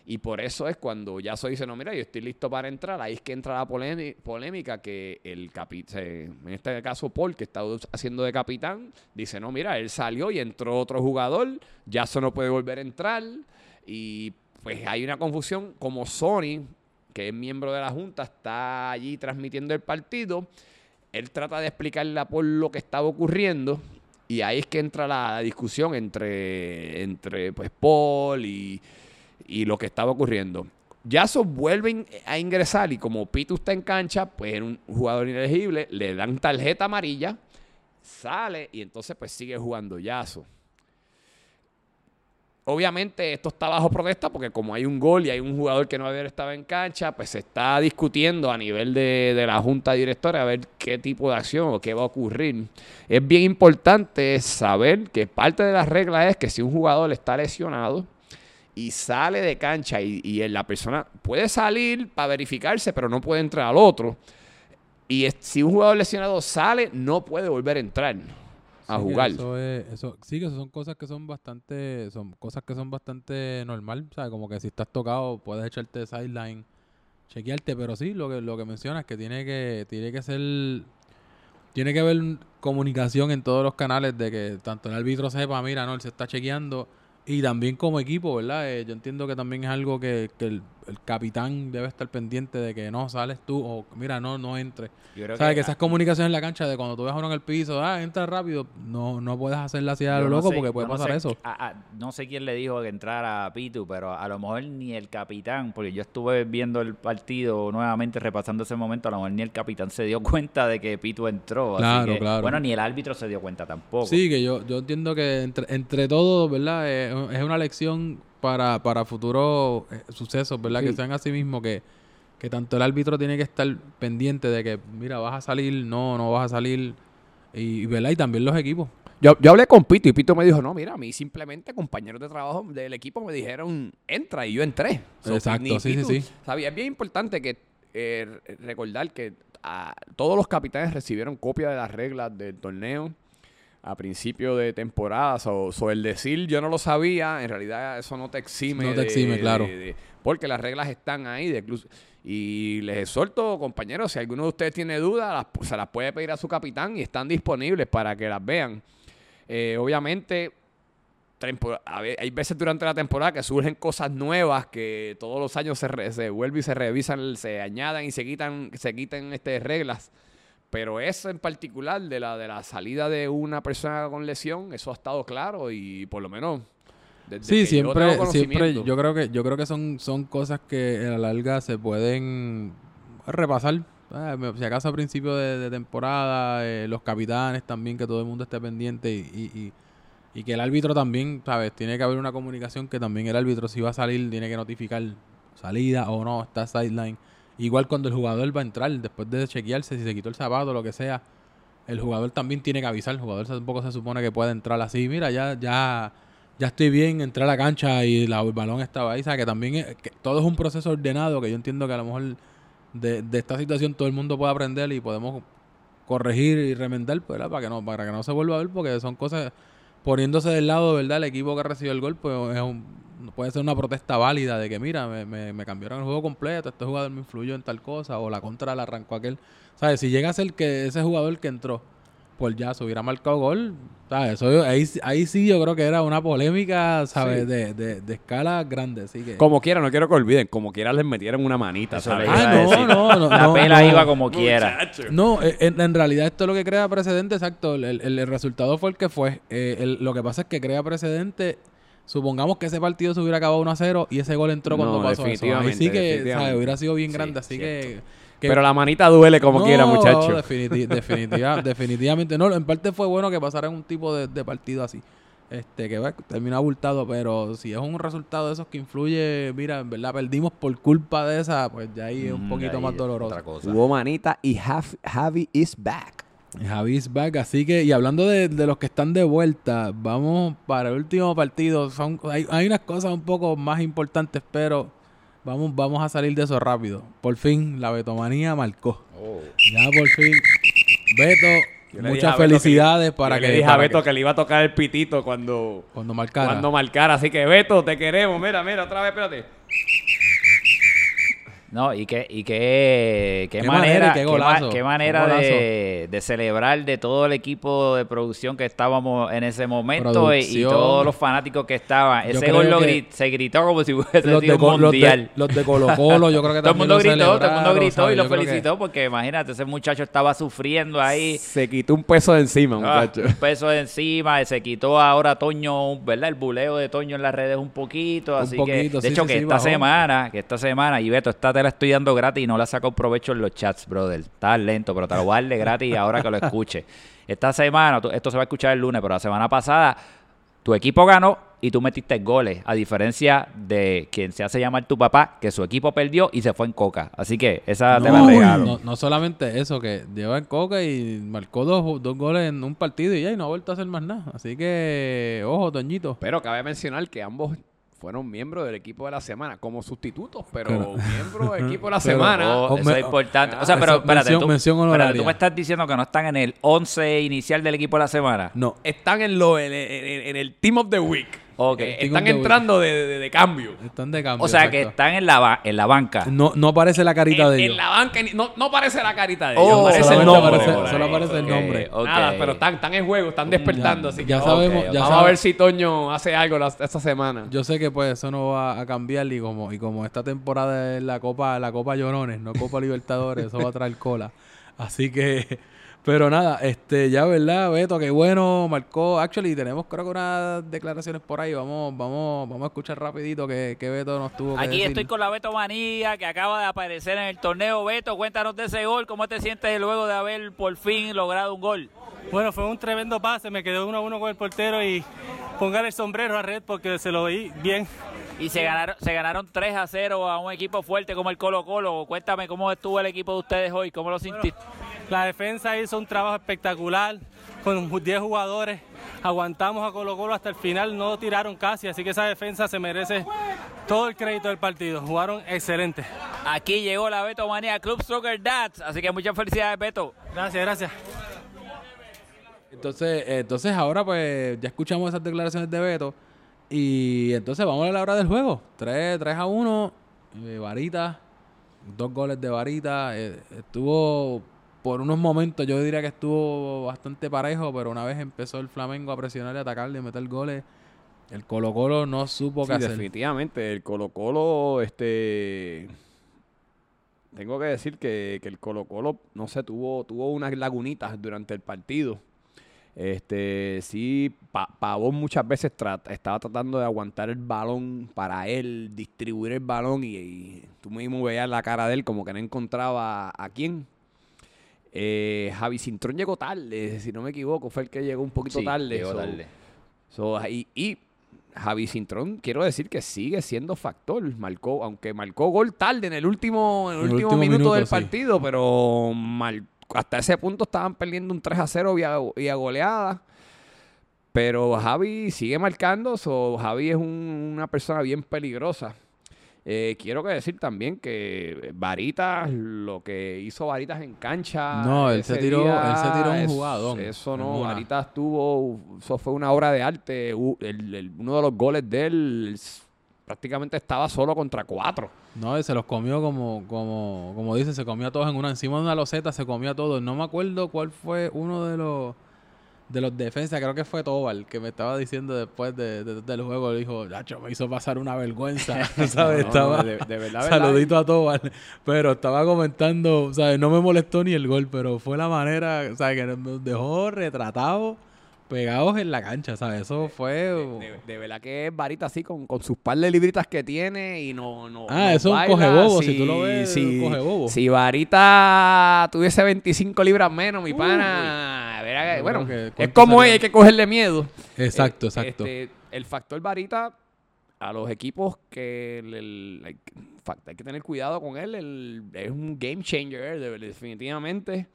Y por eso es cuando ya soy dice, no, mira, yo estoy listo para entrar. Ahí es que entra la polémi- polémica que el capitán, en este caso Paul, que está haciendo de capitán, dice, no, mira, él salió y entró otro jugador, ya eso no puede volver a entrar. Y pues hay una confusión como Sony, que es miembro de la Junta, está allí transmitiendo el partido. Él trata de explicarle a Paul lo que estaba ocurriendo. Y ahí es que entra la discusión entre, entre pues, Paul y, y lo que estaba ocurriendo. Yasos vuelven a ingresar y como Pitu está en cancha, pues era un jugador inelegible, le dan tarjeta amarilla, sale y entonces pues sigue jugando Yaso. Obviamente esto está bajo protesta porque como hay un gol y hay un jugador que no haber estado en cancha, pues se está discutiendo a nivel de, de la junta directora a ver qué tipo de acción o qué va a ocurrir. Es bien importante saber que parte de las reglas es que si un jugador está lesionado y sale de cancha y, la persona puede salir para verificarse, pero no puede entrar al otro. Y si un jugador lesionado sale, no puede volver a entrar a Sí, jugar. Eso es, eso, sí, que eso son cosas que son bastante, son cosas que son bastante normal, ¿sabes? Como que si estás tocado puedes echarte sideline, chequearte, pero sí, lo que, lo que mencionas que tiene que, tiene que ser, tiene que haber comunicación en todos los canales de que tanto el árbitro sepa, mira, no, él se está chequeando y también como equipo, ¿verdad? Eh, yo entiendo que también es algo que, que el, el capitán debe estar pendiente de que no sales tú o mira, no, no creo ¿Sabes? Que ah, esas comunicaciones en la cancha de cuando tú ves a uno en el piso, ah, entra rápido, no, no puedes hacerla así a lo no loco sé- porque puede no pasar sé- eso. a- a- no sé quién le dijo que entrara a Pitu, pero a lo mejor ni el capitán, porque yo estuve viendo el partido nuevamente, repasando ese momento, a lo mejor ni el capitán se dio cuenta de que Pitu entró. así Claro, que- claro. Bueno, ni el árbitro se dio cuenta tampoco. Sí, que yo, yo entiendo que entre, entre todos, ¿verdad? Eh, es una lección para, para futuros eh, sucesos, ¿verdad? Sí. Que sean así mismo que, que tanto el árbitro tiene que estar pendiente de que, mira, vas a salir, no, no vas a salir, y, ¿verdad? Y también los equipos. Yo, yo hablé con Pito y Pito me dijo, no, mira, a mí simplemente compañeros de trabajo del equipo me dijeron, entra, y yo entré. So, Exacto, sí, sí, sí. sabía. Es bien importante que eh, recordar que ah, todos los capitanes recibieron copia de las reglas del torneo a principio de temporada. O so, el decir yo no lo sabía, en realidad eso no te exime. No te exime, de- claro. de- porque las reglas están ahí. De Y les exhorto, compañeros, si alguno de ustedes tiene dudas, las- se las puede pedir a su capitán y están disponibles para que las vean. Eh, obviamente, hay veces durante la temporada que surgen cosas nuevas que todos los años se, re- se vuelven y se revisan, se añadan y se quitan, se quitan este, reglas. Pero eso en particular de la, de la salida de una persona con lesión, eso ha estado claro y por lo menos Sí, yo siempre, tengo siempre, yo creo que, yo creo que son, son cosas que a la larga se pueden repasar. Ah, Si acaso a principio de, de temporada, eh, los capitanes también, que todo el mundo esté pendiente y, y, y- y que el árbitro también, ¿sabes? Tiene que haber una comunicación que también el árbitro, si va a salir, tiene que notificar salida o no, está sideline. Igual cuando el jugador va a entrar, después de chequearse, si se quitó el zapato, lo que sea, el jugador también tiene que avisar. El jugador tampoco se supone que puede entrar así. Mira, ya, ya, ya estoy bien, entré a la cancha y la- el balón estaba ahí. O sea, que también todo es un proceso ordenado que yo entiendo que a lo mejor de, de esta situación todo el mundo puede aprender y podemos corregir y remendar, pues, ¿verdad? Para que no, para que no se vuelva a ver, porque son cosas poniéndose del lado, ¿verdad? El equipo que recibió el gol, pues es un- puede ser una protesta válida de que, mira, me, me, me cambiaron el juego completo, este jugador me influyó en tal cosa, o la contra la arrancó aquel. ¿Sabes? Si llega a ser que ese jugador que entró, pues ya se hubiera marcado gol, ¿sabes? Eso yo- ahí, ahí sí yo creo que era una polémica, ¿sabes? Sí. De, de, de escala grande, así que... Como quiera, no quiero que olviden, como quiera les metieron una manita, Eso ¿sabes? Ah, no, no, no, La no, pela no. iba como quiera. Muchacho. No, eh, en, en realidad esto es lo que crea precedente, exacto. El, el- el resultado fue el que fue. Eh, el- lo que pasa es que crea precedente. Supongamos que ese partido se hubiera acabado 1 a 0 y ese gol entró cuando No, pasó eso. Definitivamente, sí que definitivamente. ¿sabes? hubiera sido bien Sí, grande. así que, que- Pero la manita duele como No, quiera, muchacho. definiti- definitiva- definitivamente no. En parte fue bueno que pasara en un tipo de, de partido así. Este, que va, terminó abultado, pero si es un resultado de esos que influye, mira, en verdad perdimos por culpa de esa, pues ya ahí es un Mm, poquito más doloroso. Hubo manita y Jav- Javi is back. Javis back, así que, y hablando de, de los que están de vuelta, vamos para el último partido. Son, hay, hay unas cosas un poco más importantes, pero vamos, vamos a salir de eso rápido. Por fin, la Betomanía marcó. Oh. Ya por fin, Beto, muchas Beto felicidades para que, le dije a Beto que- que le iba a tocar el pitito cuando, cuando marcara. cuando marcara. Así que, Beto, te queremos. Mira, mira, otra vez, espérate. No, y qué, y qué, qué Qué manera, manera y qué golazo, qué manera de, de celebrar de todo el equipo de producción que estábamos en ese momento y, y todos los fanáticos que estaban. Ese gol lo que gri- se gritó como si hubiese los, sido de, un Co- los, de, mundial. los de Colo Colo, yo creo que todo el mundo lo gritó, todo el mundo gritó y ¿sabes? lo Yo creo que- felicitó porque imagínate, ese muchacho estaba sufriendo ahí. Se quitó un peso de encima, Ah, muchacho. un peso de encima, se quitó ahora Toño, ¿verdad? El buleo de Toño en las redes un poquito, Un así poquito, que de sí, hecho sí, que sí, esta bajó. semana, que esta semana, y Beto, esta te la estoy dando gratis y no la saco provecho en los chats, brother. Estás lento, pero te lo voy a darle gratis ahora que lo escuche. Esta semana, esto se va a escuchar el lunes, pero la semana pasada tu equipo ganó y tú metiste goles, a diferencia de quien se hace llamar tu papá, que su equipo perdió y se fue en coca. Así que esa te la No, regalo. no, no solamente eso, que lleva en coca y marcó dos, dos goles en un partido y ya, y no ha vuelto a hacer más nada. Así que, ojo, Toñito. Pero cabe mencionar que ambos fueron miembros del equipo de la semana como sustitutos, pero Pero- miembros del equipo de la Pero- semana. Oh, eso me- es importante. ah, O sea, pero espérate, mención- tú, mención espérate, honoraria. tú me estás diciendo que no están en el 11 inicial del equipo de la semana. No. están en, lo, en, en- en el Team of the Week. Ok. Eh, Team están entrando de, de- de cambio. Están de cambio. O sea, que están en la, ba- en la banca. No, no aparece la carita En, de en ellos. la banca ni- no, no aparece la carita de Oh, ellos, aparece el solamente nombre. aparece- por ahí. solo aparece el Ok, nombre. ok. Nada, pero están, están en juego, están despertando. así que ya vamos- sabemos, ya vamos a sabe- ver si Toño hace algo la- esta semana. Yo sé que pues eso no va a cambiar y como y como esta temporada es la Copa la Copa Llorones, no Copa Libertadores, eso va a traer cola. Así que pero nada, este ya verdad, Beto, qué bueno, marcó actually tenemos creo que unas declaraciones por ahí, vamos vamos vamos a escuchar rapidito que, que Beto nos tuvo que Aquí decir. estoy con la Beto Manía, que acaba de aparecer en el torneo. Beto, cuéntanos de ese gol. ¿Cómo te sientes luego de haber por fin logrado un gol? Bueno, fue un tremendo pase, me quedé uno a uno con el portero y pongan el sombrero a red porque se lo veí bien. Y se ganaron, se ganaron 3 a 0 a un equipo fuerte como el Colo Colo. Cuéntame cómo estuvo el equipo de ustedes hoy, cómo lo sintiste. La defensa hizo un trabajo espectacular con 10 jugadores. Aguantamos a Colo Colo hasta el final, no tiraron casi, así que esa defensa se merece todo el crédito del partido. Jugaron excelente. Aquí llegó la Beto Manía Club Soccer Dads, así que muchas felicidades, Beto. Gracias, gracias. Entonces, entonces ahora pues ya escuchamos esas declaraciones de Beto y entonces vamos a la hora del juego. 3, 3 a 1, eh, Varita dos goles de varita. eh, estuvo, por unos momentos, yo diría que estuvo bastante parejo, pero una vez empezó el Flamengo a presionar y atacarle y meter goles, el Colo Colo no supo Sí, qué hacer. definitivamente. El Colo Colo, este... Tengo que decir que, que el Colo Colo, no sé, tuvo, tuvo unas lagunitas durante el partido. Este, sí, Pa- Pavón muchas veces trata- estaba tratando de aguantar el balón para él, distribuir el balón y, y tú mismo veías la cara de él como que no encontraba a quién. Eh, Javi Cintrón llegó tarde, si no me equivoco, fue el que llegó un poquito Sí, tarde. llegó so- tarde. So, y, y Javi Cintrón, quiero decir que sigue siendo factor. Marcó, aunque marcó gol tarde en el último, en el último, último minuto, minuto, del sí. partido, pero mar- hasta ese punto estaban perdiendo un 3 a 0 vía, vía goleada. Pero Javi sigue marcando, so, Javi es un- una persona bien peligrosa. Eh, quiero que decir también que Varitas, lo que hizo Varitas en cancha. No, él se tiró- día, él se tiró un jugadón. Eso no. Varitas tuvo, eso fue una obra de arte. U- el- el- uno de los goles de él prácticamente estaba solo contra cuatro. No, él se los comió como, como, como dice, se comió a todos en una, encima de una loseta, se comió a todos. No me acuerdo cuál fue uno de los de los defensas, creo que fue Tobal, que me estaba diciendo después de, de- del juego, le dijo, Nacho, me hizo pasar una vergüenza, ¿sabes? No, no, estaba, de, de verdad, verdad, saludito a Tobal, pero estaba comentando, ¿sabes? No me molestó ni el gol, pero fue la manera, ¿sabes? Que nos dejó retratados, pegados en la cancha, ¿sabes? Eso fue... De, de verdad que es varita así con, con sus par de libritas que tiene y no. no Ah, no eso es un baila. cogebobo, si tú lo ves, si, un cogebobo. Si varita tuviese 25 libras menos, mi pana. verá que- Yo bueno, que es como es, hay que cogerle miedo. Exacto, Eh, exacto. este, el factor varita a los equipos que el- el- hay, que- tener cuidado con él. el- es un game changer, de- definitivamente.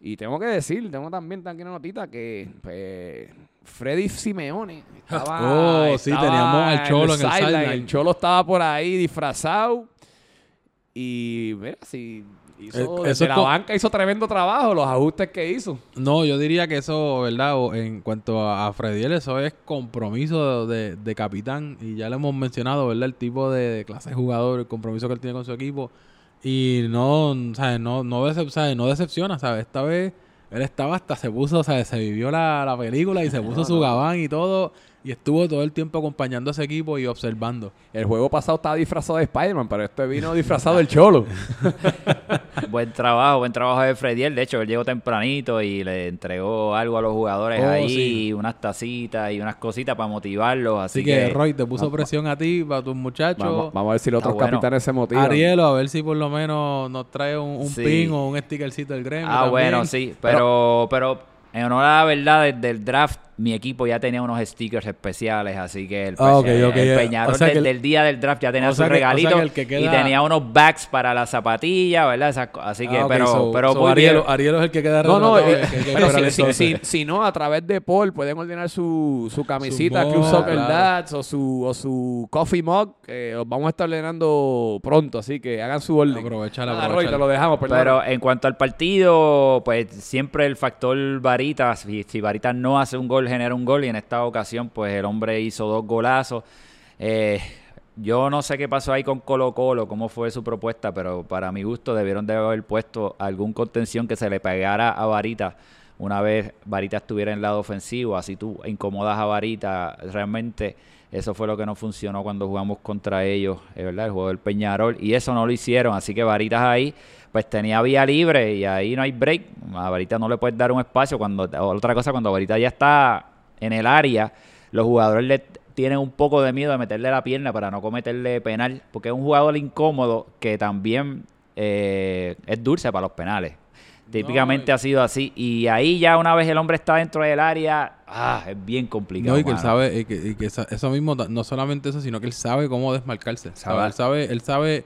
Y tengo que decir, tengo también aquí una notita que pues, Freddy Simeone estaba, Oh, sí, estaba teníamos al Cholo en el sideline. El Cholo estaba por ahí disfrazado. Y mira, si hizo, Eh, eso la banca hizo tremendo trabajo, los ajustes que hizo. No, yo diría que eso, ¿verdad? O en cuanto a, a Frediel, eso es compromiso de, de capitán. Y ya le hemos mencionado, ¿verdad? El tipo de, de clase de jugador, el compromiso que él tiene con su equipo. Y no, ¿sabes? No, no, decep- ¿sabes? no decepciona, ¿sabes? Esta vez él estaba hasta, se puso, ¿sabes? Se vivió la, la película y se puso su gabán y todo. Y estuvo todo el tiempo acompañando a ese equipo y observando. El juego pasado estaba disfrazado de Spider-Man, pero este vino disfrazado del Cholo. Buen trabajo, buen trabajo de Frediel. De hecho, él llegó tempranito y le entregó algo a los jugadores Oh, ahí, sí. unas tacitas y unas cositas para motivarlos. Así, Así, que, Roy, te puso va- presión a ti, para tus muchachos. Vamos, vamos a ver si los otros bueno. capitanes se motivan. Arielo, a ver si por lo menos nos trae un, un Sí. pin o un stickercito del gremio. Ah, también. bueno, sí. Pero, pero en honor a la verdad, desde el draft, mi equipo ya tenía unos stickers especiales. Así que el, Ah, el- eh, Peñarol o sea que desde el- el día del draft ya tenía o su sea que- o sea regalito que y tenía unos bags para la zapatilla, ¿verdad? Esas co- así que, Ah, pero, so- pero so muy bien. Arielo es el que queda No, no, eh, que pero si, si- si- si no, a través de Paul pueden ordenar su, su camisita, Su Club Soccer claro. Dads o su, o su coffee mug, que los vamos a estar ordenando pronto, así que hagan su orden. Roy, aprovechala. te lo dejamos, perdón. Pero en cuanto al partido, pues siempre el factor Varita, si, si Varita no hace un gol, genera un gol y en esta ocasión pues el hombre hizo dos golazos. Eh, yo no sé qué pasó ahí con Colo Colo, cómo fue su propuesta, pero para mi gusto debieron de haber puesto algún contención que se le pegara a Varita una vez Varita estuviera en el lado ofensivo, así tú incomodas a Varita, realmente eso fue lo que no funcionó cuando jugamos contra ellos, es verdad, el juego del Peñarol, y eso no lo hicieron, así que Varitas ahí pues tenía vía libre y ahí no hay break, a Varita no le puedes dar un espacio, cuando otra cosa, cuando Varita ya está en el área, los jugadores le tienen un poco de miedo de meterle la pierna para no cometerle penal, porque es un jugador incómodo que también eh, es dulce para los penales. Típicamente ha sido así. Y ahí ya una vez el hombre está dentro del área, ah, es bien complicado. No, y que él sabe, y que, y que esa- eso mismo, no solamente eso, sino que él sabe cómo desmarcarse. ¿sabe? Él sabe, él sabe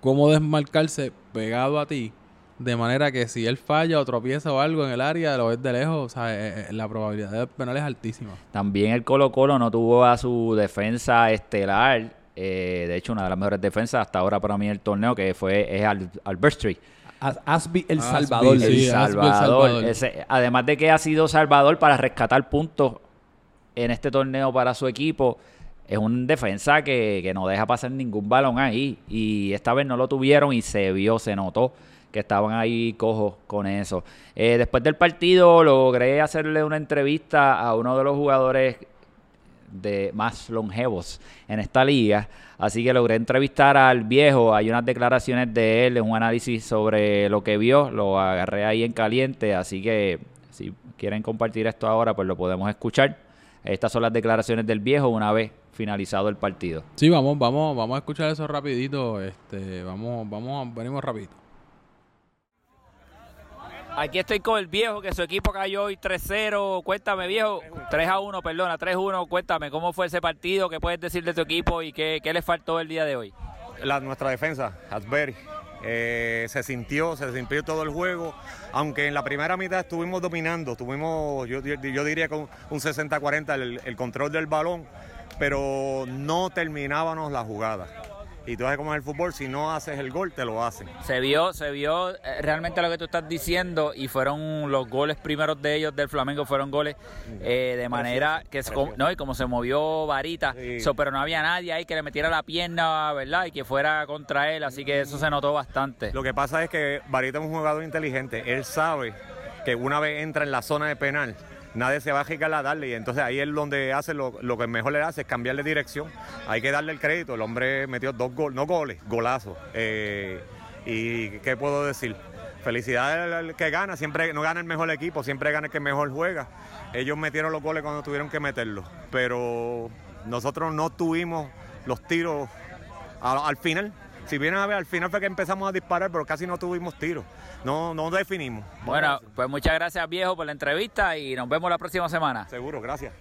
cómo desmarcarse pegado a ti, de manera que si él falla o tropieza o algo en el área, lo ves de lejos, o sea, eh, eh, la probabilidad de penal es altísima. También el Colo Colo no tuvo a su defensa estelar. eh, de hecho, una de las mejores defensas hasta ahora para mí en el torneo, que fue es Al- Albert Street. As- Asby El Asby, Salvador. sí, el Asby El Salvador. Salvador. Ese- además de que ha sido Salvador para rescatar puntos en este torneo para su equipo, es un defensa que, que no deja pasar ningún balón ahí. Y esta vez no lo tuvieron y se vio, se notó que estaban ahí cojos con eso. Eh, después del partido logré hacerle una entrevista a uno de los jugadores de más longevos en esta liga. Así que logré entrevistar al viejo. Hay unas declaraciones de él, un análisis sobre lo que vio. Lo agarré ahí en caliente. Así que si quieren compartir esto ahora, pues lo podemos escuchar. Estas son las declaraciones del viejo una vez finalizado el partido. Sí, vamos, vamos, vamos a escuchar eso rapidito. Este, vamos, vamos, venimos rapidito. Aquí estoy con el viejo, que su equipo cayó hoy 3-0. Cuéntame, viejo. 3-1, perdona, 3-1. Cuéntame, ¿cómo fue ese partido? ¿Qué puedes decir de tu equipo y qué, qué le faltó el día de hoy? Nuestra defensa, Asbury. Eh, se sintió, se sintió todo el juego, aunque en la primera mitad estuvimos dominando, tuvimos, yo, yo diría con un 60-40 el, el control del balón, pero no terminábamos la jugada. Y tú sabes cómo es el fútbol, si no haces el gol, te lo hacen. Se vio, se vio eh, realmente lo que tú estás diciendo y fueron los goles primeros de ellos del Flamengo, fueron goles eh, de manera que, se, no, y como se movió Varita, Sí. pero no había nadie ahí que le metiera la pierna, ¿verdad? Y que fuera contra él, así que eso se notó bastante. Lo que pasa es que Barita es un jugador inteligente. Él sabe que una vez entra en la zona de penal, nadie se va a jicar a darle. Y entonces ahí es donde hace lo, lo que mejor le hace, es cambiarle dirección. Hay que darle el crédito. El hombre metió dos goles, no goles, golazos. Eh, y qué puedo decir. Felicidades al que gana, siempre no gana el mejor equipo, siempre gana el que mejor juega. Ellos metieron los goles cuando tuvieron que meterlos, pero nosotros no tuvimos los tiros al final. Si vienes a ver, al final fue que empezamos a disparar, pero casi no tuvimos tiros. No, no definimos. Bueno, pues muchas gracias viejo por la entrevista y nos vemos la próxima semana. Seguro, gracias.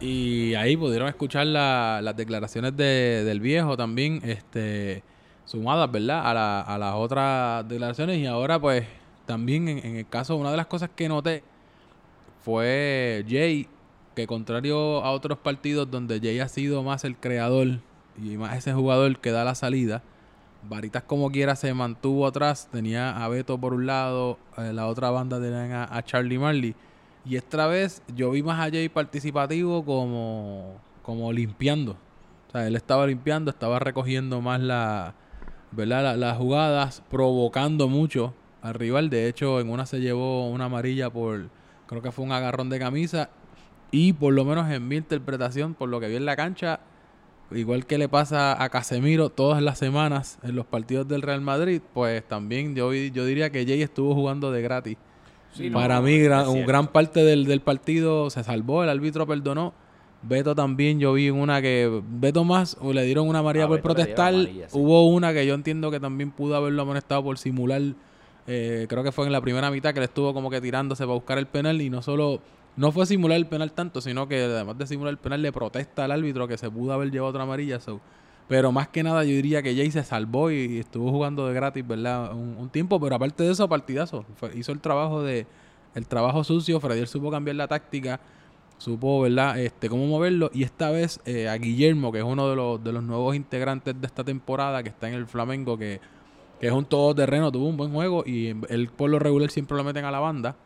Y ahí pudieron escuchar la- las declaraciones de- del viejo también, este, sumadas, ¿verdad? A, la- a las otras declaraciones. Y ahora, pues, también en, en el caso, una de las cosas que noté fue Jay, que contrario a otros partidos donde Jay ha sido más el creador y más ese jugador que da la salida, Varitas como quiera se mantuvo atrás, tenía a Beto por un lado, eh, la otra banda tenían a, a Charlie Marley. Y esta vez yo vi más a Jay participativo como, como limpiando. O sea, él estaba limpiando, estaba recogiendo más la, ¿verdad? La- las jugadas, provocando mucho al rival. De hecho, en una se llevó una amarilla por, creo que fue un agarrón de camisa. Y por lo menos en mi interpretación, por lo que vi en la cancha, igual que le pasa a Casemiro todas las semanas en los partidos del Real Madrid, pues también yo, vi- yo diría que Jay estuvo jugando de gratis. Sí, Para no, mí, gran, un gran parte del, del partido se salvó, el árbitro perdonó. Beto también, yo vi una que Beto más o le dieron una amarilla A por Beto protestar. amarilla, sí. Hubo una que yo entiendo que también pudo haberlo amonestado por simular. eh, creo que fue en la primera mitad que le estuvo como que tirándose para buscar el penal y no solo no fue simular el penal tanto, sino que además de simular el penal le protesta al árbitro que se pudo haber llevado otra amarilla. so. Pero más que nada yo diría que Jay se salvó y, estuvo jugando de gratis, ¿verdad? Un, un tiempo, pero aparte de eso, partidazo. Hizo el trabajo de el trabajo sucio, Fredier supo cambiar la táctica, supo, ¿verdad? Este, cómo moverlo. Y esta vez eh, a Guillermo, que es uno de los, de los nuevos integrantes de esta temporada, que está en el Flamengo, que, que es un todoterreno, tuvo un buen juego y él por lo regular siempre lo meten a la banda.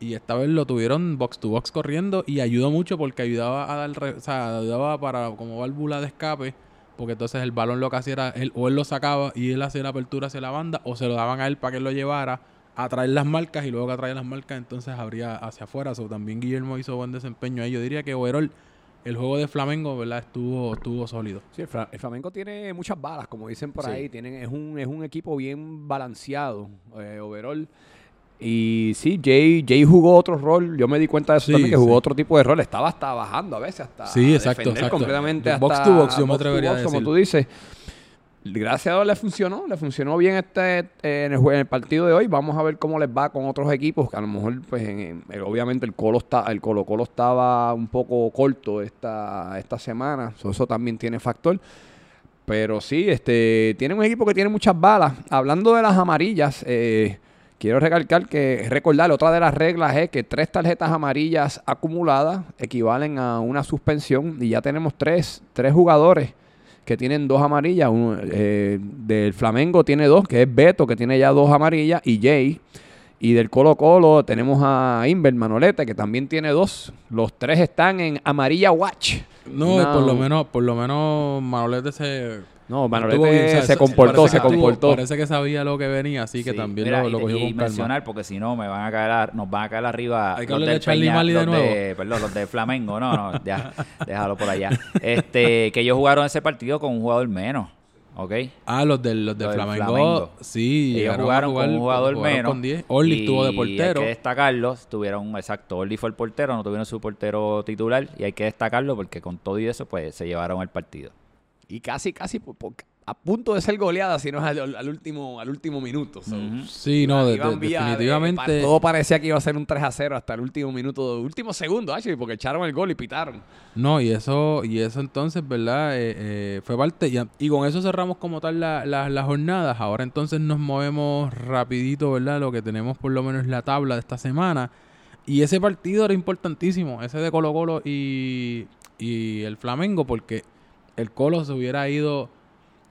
Y esta vez lo tuvieron box to box corriendo y ayudó mucho porque ayudaba a dar, re- o sea, ayudaba para como válvula de escape, porque entonces el balón lo que hacía era, él, o él lo sacaba y él hacía la apertura hacia la banda, o se lo daban a él para que él lo llevara a traer las marcas y luego que atraía las marcas entonces abría hacia afuera. So, también Guillermo hizo buen desempeño ahí. Yo diría que overall el juego de Flamengo, ¿verdad? Estuvo, estuvo sólido. Sí, el, Fla- el Flamengo tiene muchas balas, como dicen por Sí. ahí. Tienen, es, un, es un equipo bien balanceado, eh, overall. Y sí, Jay, Jay jugó otro rol. Yo me di cuenta de eso Sí, también, que sí. jugó otro tipo de rol. Estaba hasta bajando a veces, hasta Sí, exacto, defender exacto. completamente. De box hasta to box, yo me box atrevería a box, Como decir. tú dices. Gracias a Dios le funcionó, le funcionó bien este eh, en, el, jue- en el partido de hoy. Vamos a ver cómo les va con otros equipos, que a lo mejor, pues, en- obviamente el Colo está, el Colo Colo estaba un poco corto esta, esta semana, so, eso también tiene factor. Pero sí, este, tiene un equipo que tiene muchas balas. Hablando de las amarillas, eh, quiero recalcar que, recordar, otra de las reglas es que tres tarjetas amarillas acumuladas equivalen a una suspensión y ya tenemos tres, tres jugadores que tienen dos amarillas. Uno, eh, del Flamengo tiene dos, que es Beto, que tiene ya dos amarillas, y Jay. Y del Colo Colo tenemos a Inver Manolete, que también tiene dos. Los tres están en amarilla watch. No, Una- por lo menos, por lo menos Manolete se No, Manolete bien, o sea, se comportó, se comportó. Parece que sabía lo que venía, así que Sí, también mira, lo, y lo cogió y con calma. mencionar, porque si no me van a caer, a- nos van a caer arriba. Hay que los del de Charlie Peña- Mali de los nuevo. perdón, los de Flamengo, no, no, ya, déjalo por allá. Este, que ellos jugaron ese partido con un jugador menos, ¿ok? Ah, los del, los de Los del Flamengo, Flamengo. sí. Ellos jugaron jugar- con un jugador menos. Con 10. Orly estuvo de portero. Hay que destacarlo. Tuvieron, exacto, Orly fue el portero, no tuvieron su portero titular. Y hay que destacarlo porque con todo y eso, pues se llevaron el partido. Y casi, casi por- por- a punto de ser goleada, si no es al, al último, al último minuto. So. Sí, no, de- Villa, definitivamente. eh, todo parecía que iba a ser un 3 a 0 hasta el último minuto, último segundo, actually, porque echaron el gol y pitaron. No, y eso, y eso entonces, ¿verdad? Eh, eh, fue parte, y, y con eso cerramos como tal la- la- las jornadas. Ahora entonces nos movemos rapidito, ¿verdad? Lo que tenemos por lo menos la tabla de esta semana. Y ese partido era importantísimo, ese de Colo Colo y, y el Flamengo, porque el Colo se hubiera ido,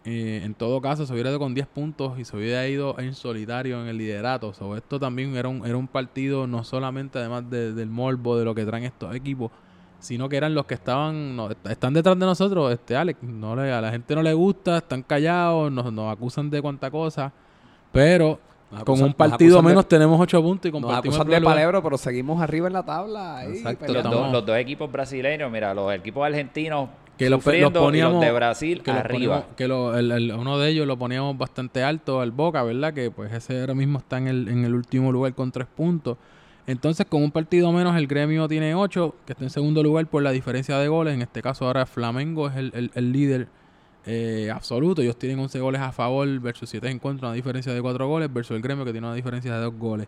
eh, en todo caso, se hubiera ido con 10 puntos y se hubiera ido en solitario en el liderato. So, esto también era un, era un partido no solamente además de- del morbo de lo que traen estos equipos, sino que eran los que estaban, no, est- están detrás de nosotros, este Alex, no le, a la gente no le gusta, están callados, nos, nos acusan de cuánta cosa, pero Nos con acusan- un nos partido acusan de- menos tenemos 8 puntos y Nos compartimos acusan el de lugar. palebro, pero seguimos arriba en la tabla. ahí, Exacto, Los, dos, los dos equipos brasileños, mira, los equipos argentinos que los, poníamos los de Brasil que arriba. poníamos- que lo- el- el- uno de ellos lo poníamos bastante alto al Boca, ¿verdad? Que pues ese ahora mismo está en el, en el último lugar con tres puntos. Entonces, con un partido menos, el gremio tiene ocho, que está en segundo lugar por la diferencia de goles. En este caso, ahora Flamengo es el, el- el líder eh, absoluto. Ellos tienen 11 goles a favor versus 7 en contra, una diferencia de 4 goles, versus el gremio que tiene una diferencia de 2 goles.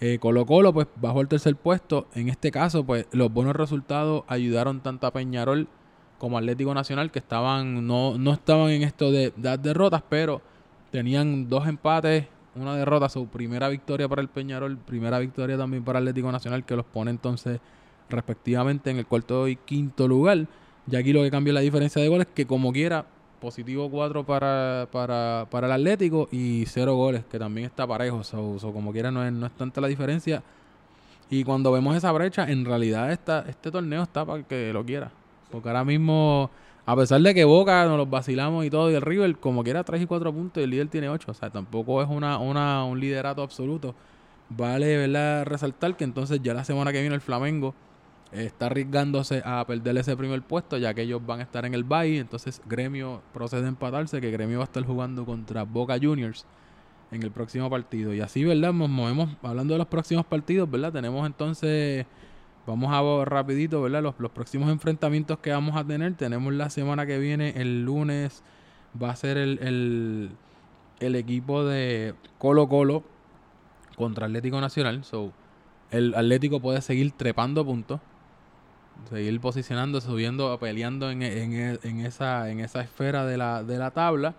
Eh, Colo Colo, pues bajó al tercer puesto. En este caso, pues los buenos resultados ayudaron tanto a Peñarol como Atlético Nacional, que estaban no, no estaban en esto de dar derrotas, pero tenían dos empates, una derrota, su primera victoria para el Peñarol, primera victoria también para Atlético Nacional, que los pone entonces respectivamente en el cuarto y quinto lugar. Y aquí lo que cambia la diferencia de goles, que como quiera, positivo 4 para, para, para el Atlético y 0 goles, que también está parejo. So, so como quiera, no es, no es tanta la diferencia. Y cuando vemos esa brecha, en realidad esta, este torneo está para el que lo quiera. Porque ahora mismo, a pesar de que Boca nos los vacilamos y todo, y el River, como quiera, 3 y 4 puntos y el líder tiene 8. O sea, tampoco es una, una, un liderato absoluto. Vale, ¿verdad? Resaltar que entonces ya la semana que viene el Flamengo está arriesgándose a perder ese primer puesto, ya que ellos van a estar en el Valle. Entonces, Gremio procede a empatarse, que Gremio va a estar jugando contra Boca Juniors en el próximo partido. Y así, ¿verdad? Nos movemos, hablando de los próximos partidos, ¿verdad? Tenemos entonces, vamos a rapidito, ¿verdad? Los, los próximos enfrentamientos que vamos a tener. Tenemos la semana que viene, el lunes, va a ser el, el, el equipo de Colo Colo contra Atlético Nacional. So, el Atlético puede seguir trepando puntos. Seguir posicionando, subiendo, peleando en, en- en esa, en esa esfera de la, de la tabla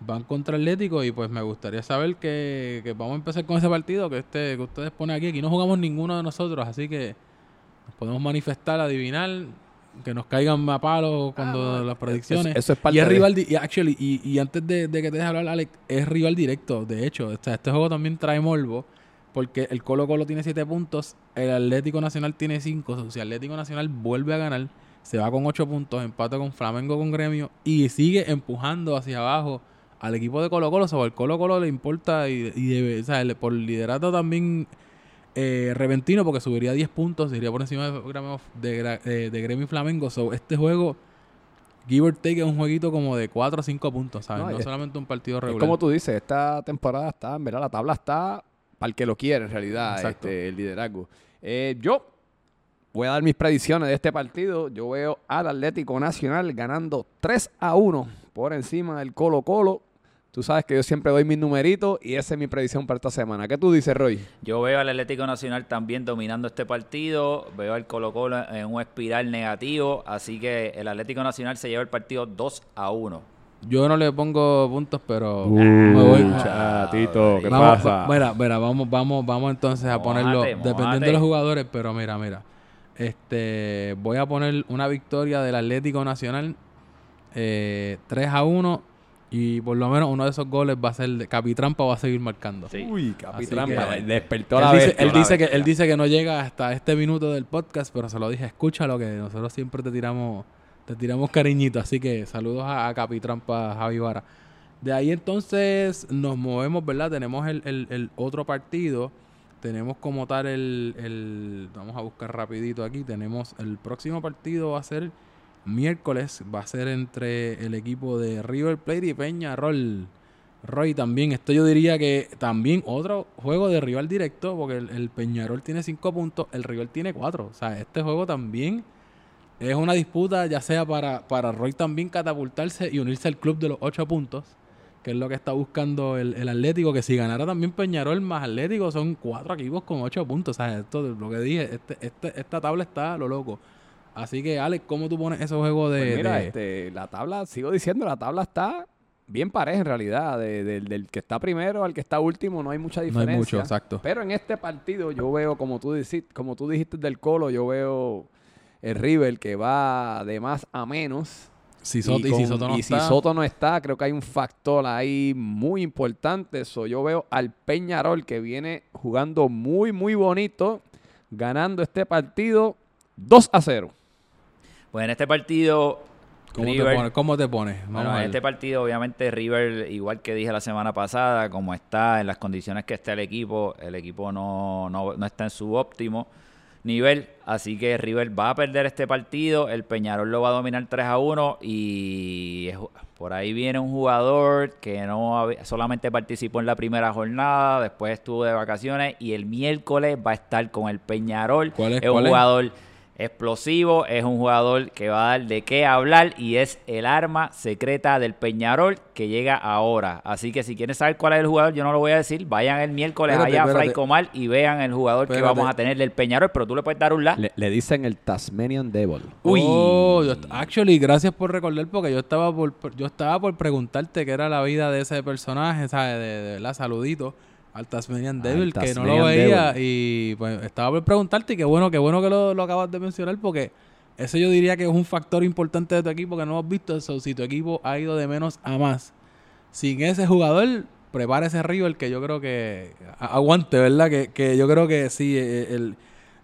van contra Atlético y pues me gustaría saber que, que vamos a empezar con ese partido que este que ustedes ponen aquí. Aquí no jugamos ninguno de nosotros, así que nos podemos manifestar, adivinar, que nos caigan a palos cuando las predicciones. Eso, eso es parte y es de- rival, y actually, y, y antes de, de que te deje hablar, Alex, es rival directo, de hecho. O sea, este juego también trae morbo, porque el Colo Colo tiene 7 puntos, el Atlético Nacional tiene 5. si Atlético Nacional vuelve a ganar, se va con 8 puntos, empate con Flamengo con Gremio, y sigue empujando hacia abajo al equipo de Colo Colo. Sobre el Colo Colo le importa, y, y debe- o sea, por liderato también eh, repentino, porque subiría 10 puntos, iría por encima de de, eh, de Gremio y Flamengo. So, este juego give or take es un jueguito como de 4 o 5 puntos, ¿sabes? No, No, es- solamente un partido Es regular. como tú dices, esta temporada está, en verdad, la tabla está para el que lo quiere, en realidad, Exacto. este, el liderazgo. Eh, yo voy a dar mis predicciones de este partido. Yo veo al Atlético Nacional ganando 3 a 1 por encima del Colo Colo. Tú sabes que yo siempre doy mis numeritos y esa es mi predicción para esta semana. ¿Qué tú dices, Roy? Yo veo al Atlético Nacional también dominando este partido, veo al Colo Colo en un espiral negativo, así que el Atlético Nacional se lleva el partido 2 a 1. Yo no le pongo puntos, pero Uh, me voy. chatito, ¿qué Vamos, pasa? Mira, mira, vamos, vamos, vamos entonces a Mójate, ponerlo, dependiendo de los jugadores, pero mira, mira. Este, voy a poner una victoria del Atlético Nacional eh, 3 a 1 Y por lo menos uno de esos goles va a ser de Capitrampa va a seguir marcando. Sí. Uy, Capitrampa. que- Despertó Él la dice, bestia. él, dice que, él dice que no llega hasta este minuto del podcast, pero se lo dije, escúchalo que nosotros siempre te tiramos, te tiramos cariñito, así que saludos a, a Capitrampa Javi Vara. De ahí entonces nos movemos, ¿verdad? Tenemos el, el- el otro partido, tenemos como tal el, el, vamos a buscar rapidito aquí, tenemos el próximo partido va a ser miércoles, va a ser entre el equipo de River Plate y Peñarol. Roy también, esto yo diría que también otro juego de rival directo, porque el, Peñarol tiene 5 puntos, el rival tiene 4. O sea, este juego también es una disputa, ya sea para, para Roy también catapultarse y unirse al club de los 8 puntos, que es lo que está buscando el, Atlético, que si ganara también Peñarol más Atlético son 4 equipos con 8 puntos. O sea, esto lo que dije, este, este- esta tabla está a lo loco. Así que, Alex, ¿cómo tú pones ese juego de... Pues mira, de- este, la tabla, sigo diciendo, la tabla está bien pareja en realidad. de- del- del que está primero al que está último no hay mucha no diferencia. hay mucho, exacto. Pero en este partido yo veo, como tú, dijiste, como tú dijiste del Colo, yo veo el River que va de más a menos. Si Soto, y, con- si Soto no y está, si Soto no está, creo que hay un factor ahí muy importante. So, yo veo al Peñarol que viene jugando muy, muy bonito, ganando este partido 2 a 0. Pues en este partido, ¿cómo, River- te pones? ¿cómo te pones? Vamos Bueno, en este partido, obviamente, River, igual que dije la semana pasada, como está, en las condiciones que está el equipo, el equipo no, no, no está en su óptimo nivel. Así que River va a perder este partido. El Peñarol lo va a dominar 3 a 1. Y es- por ahí viene un jugador que no solamente participó en la primera jornada, después estuvo de vacaciones. Y el miércoles va a estar con el Peñarol. ¿Cuál es? un ¿Cuál es? Explosivo, es un jugador que va a dar de qué hablar y es el arma secreta del Peñarol que llega ahora. Así que si quieren saber cuál es el jugador, yo no lo voy a decir, vayan el miércoles Espérate, allá a. Fray Comal y vean el jugador que vamos a tener del Peñarol, pero tú le puedes dar un la. Le, le dicen el Tasmanian Devil. Uy. Oh, yo actually, gracias por recordar porque yo estaba por yo estaba por preguntarte qué era la vida de ese personaje, ¿sabes? De, de la saludito al Tasmanian Al Devil, que no lo veía Devil. y pues estaba por preguntarte y qué bueno, qué bueno que lo, lo acabas de mencionar porque eso yo diría que es un factor importante de tu equipo que no hemos visto eso, si tu equipo ha ido de menos a más. Sin ese jugador, prepara ese River que yo creo que aguante, ¿verdad? Que, que yo creo que sí, eh, el,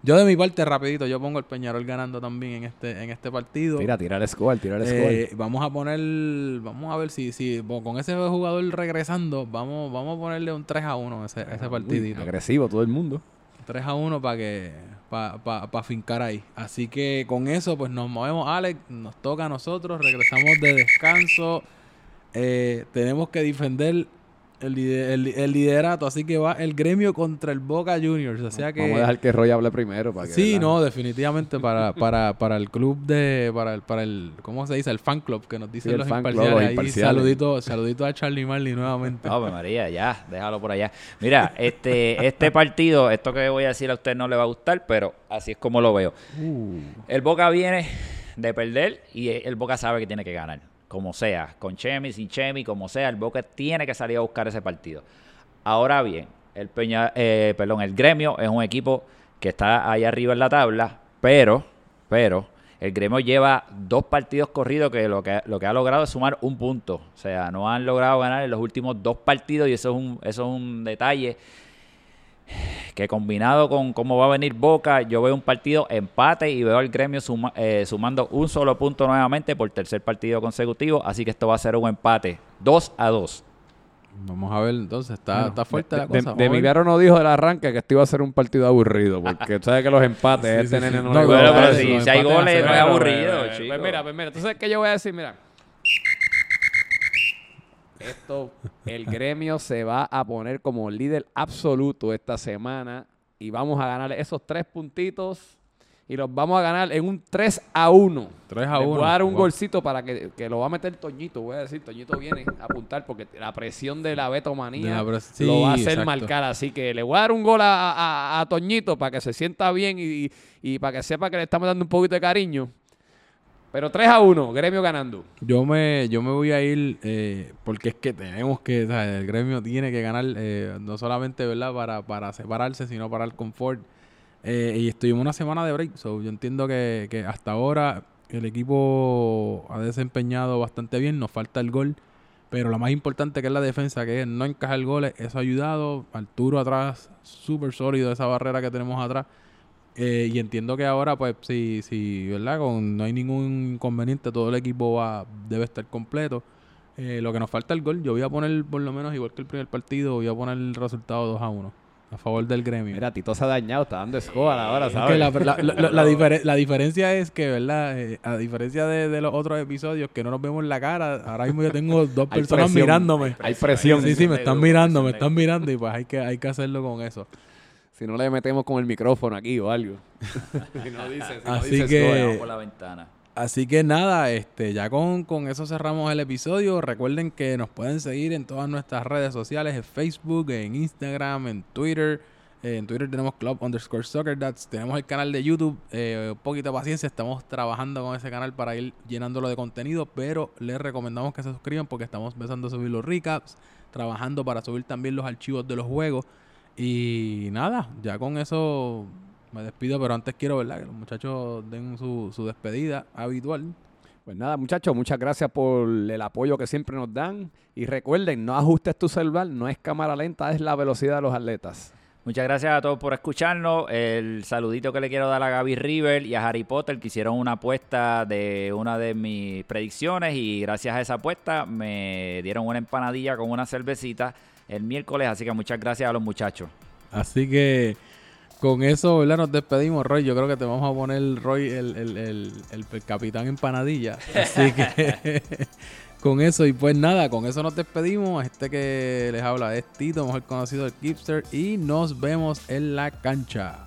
yo de mi parte rapidito, yo pongo el Peñarol ganando también en este en este partido. Tira, tira el score, tira el Eh, score. vamos a poner, vamos a ver si, si con ese jugador regresando, vamos, vamos a ponerle un 3 a 1 a ese, a ese Uy, partidito. agresivo todo el mundo. 3 a 1 para que, para pa, pa fincar ahí. Así que con eso, pues nos movemos, Alex, nos toca a nosotros, regresamos de descanso. Eh, tenemos que defender el, lider- el- el liderato, así que va el gremio contra el Boca Juniors. O sea que. Vamos a dejar que Roy hable primero. Para que, Sí, no, definitivamente para, para, para el club de, para el, para el, ¿cómo se dice? El fan club que nos dicen Sí, los club, imparciales. Ahí, imparciales. saludito, saludito a Charlie Marley nuevamente. Ave María, ya, déjalo por allá. Mira, este, este partido, esto que voy a decir a usted no le va a gustar, pero así es como lo veo. Uh. El Boca viene de perder y el Boca sabe que tiene que ganar. Como sea, con Chemi, sin Chemi, como sea, el Boca tiene que salir a buscar ese partido. Ahora bien, el Peña, eh, perdón, el Gremio es un equipo que está ahí arriba en la tabla, pero, pero, el Gremio lleva dos partidos corridos que lo que, lo que ha logrado es sumar un punto. O sea, no han logrado ganar en los últimos dos partidos y eso es un, eso es un detalle que combinado con cómo va a venir Boca, yo veo un partido empate y veo al gremio suma- eh, sumando un solo punto nuevamente por tercer partido consecutivo. Así que esto va a ser un empate 2 a 2. Vamos a ver, entonces, está, Bueno, está fuerte de, la cosa. de no dijo del arranque que esto iba a ser un partido aburrido, porque tú sabes que los empates, Sí, este sí, nene sí. no, No, pero si, si hay goles no es aburrido, Pues chico. mira, pues mira, entonces que yo voy a decir, mira. Esto, el gremio se va a poner como líder absoluto esta semana y vamos a ganar esos tres puntitos y los vamos a ganar en un 3 a 1. 3 a Le 1. voy a dar un Wow. golcito para que, que lo va a meter Toñito. Voy a decir, Toñito viene a apuntar porque la presión de la De betomanía la lo va a hacer exacto. marcar. Así que le voy a dar un gol a, a- a Toñito para que se sienta bien y, y para que sepa que le estamos dando un poquito de cariño. Pero 3 a 1, gremio ganando. Yo me, yo me voy a ir eh, porque es que tenemos que, o sea, el gremio tiene que ganar eh, no solamente verdad para, para separarse, sino para el confort. Eh, y estuvimos una semana de break, so yo entiendo que, que hasta ahora el equipo ha desempeñado bastante bien, nos falta el gol, Pero lo más importante que es la defensa, que es no encajar goles, eso ha ayudado. Arturo atrás, súper sólido esa barrera que tenemos atrás. Eh, y entiendo que ahora, pues, si, si ¿verdad? Con, no hay ningún inconveniente, todo el equipo va debe estar completo. Eh, lo que nos falta el gol, yo voy a poner, por lo menos, igual que el primer partido, voy a poner el resultado 2 a 1 a favor del gremio. Mira, Tito se ha dañado, está dando escoba ahora, Es ¿sabes? que la, la- la- la difere- la diferencia es que, ¿verdad? Eh, a diferencia de, de los otros episodios que no nos vemos en la cara, ahora mismo yo tengo dos personas presión. mirándome. Hay presión. Sí, sí, me están mirando, me están mirando y pues hay que, hay que hacerlo con eso. Si no le metemos con el micrófono aquí o algo. si no dice, si no Así dice que- escoba. Vamos por la ventana. Así que nada, este, ya con, con eso cerramos el episodio. Recuerden que nos pueden seguir en todas nuestras redes sociales, en Facebook, en Instagram, en Twitter. Eh, en Twitter tenemos Club underscore Soccer Dads. Tenemos el canal de YouTube. Eh, un poquito de paciencia, estamos trabajando con ese canal para ir llenándolo de contenido. Pero les recomendamos que se suscriban porque estamos empezando a subir los recaps. Trabajando para subir también los archivos de los juegos. Y nada, ya con eso me despido. Pero antes quiero, ¿verdad? Que los muchachos den su, su despedida habitual. Pues nada, muchachos, muchas gracias por el apoyo que siempre nos dan. Y recuerden, no ajustes tu celular, no es cámara lenta, es la velocidad de los atletas. Muchas gracias a todos por escucharnos. El saludito que le quiero dar a Gaby River y a Harry Potter que hicieron una apuesta de una de mis predicciones y gracias a esa apuesta me dieron una empanadilla con una cervecita el miércoles, así que muchas gracias a los muchachos. Así que con eso, ¿verdad? Nos despedimos, Roy. Yo creo que te vamos a poner, Roy, el, el, el, el- capitán empanadilla. Así que con eso, y pues nada, con eso nos despedimos. Este que les habla es Tito, mejor conocido el Kipster. Y nos vemos en la cancha.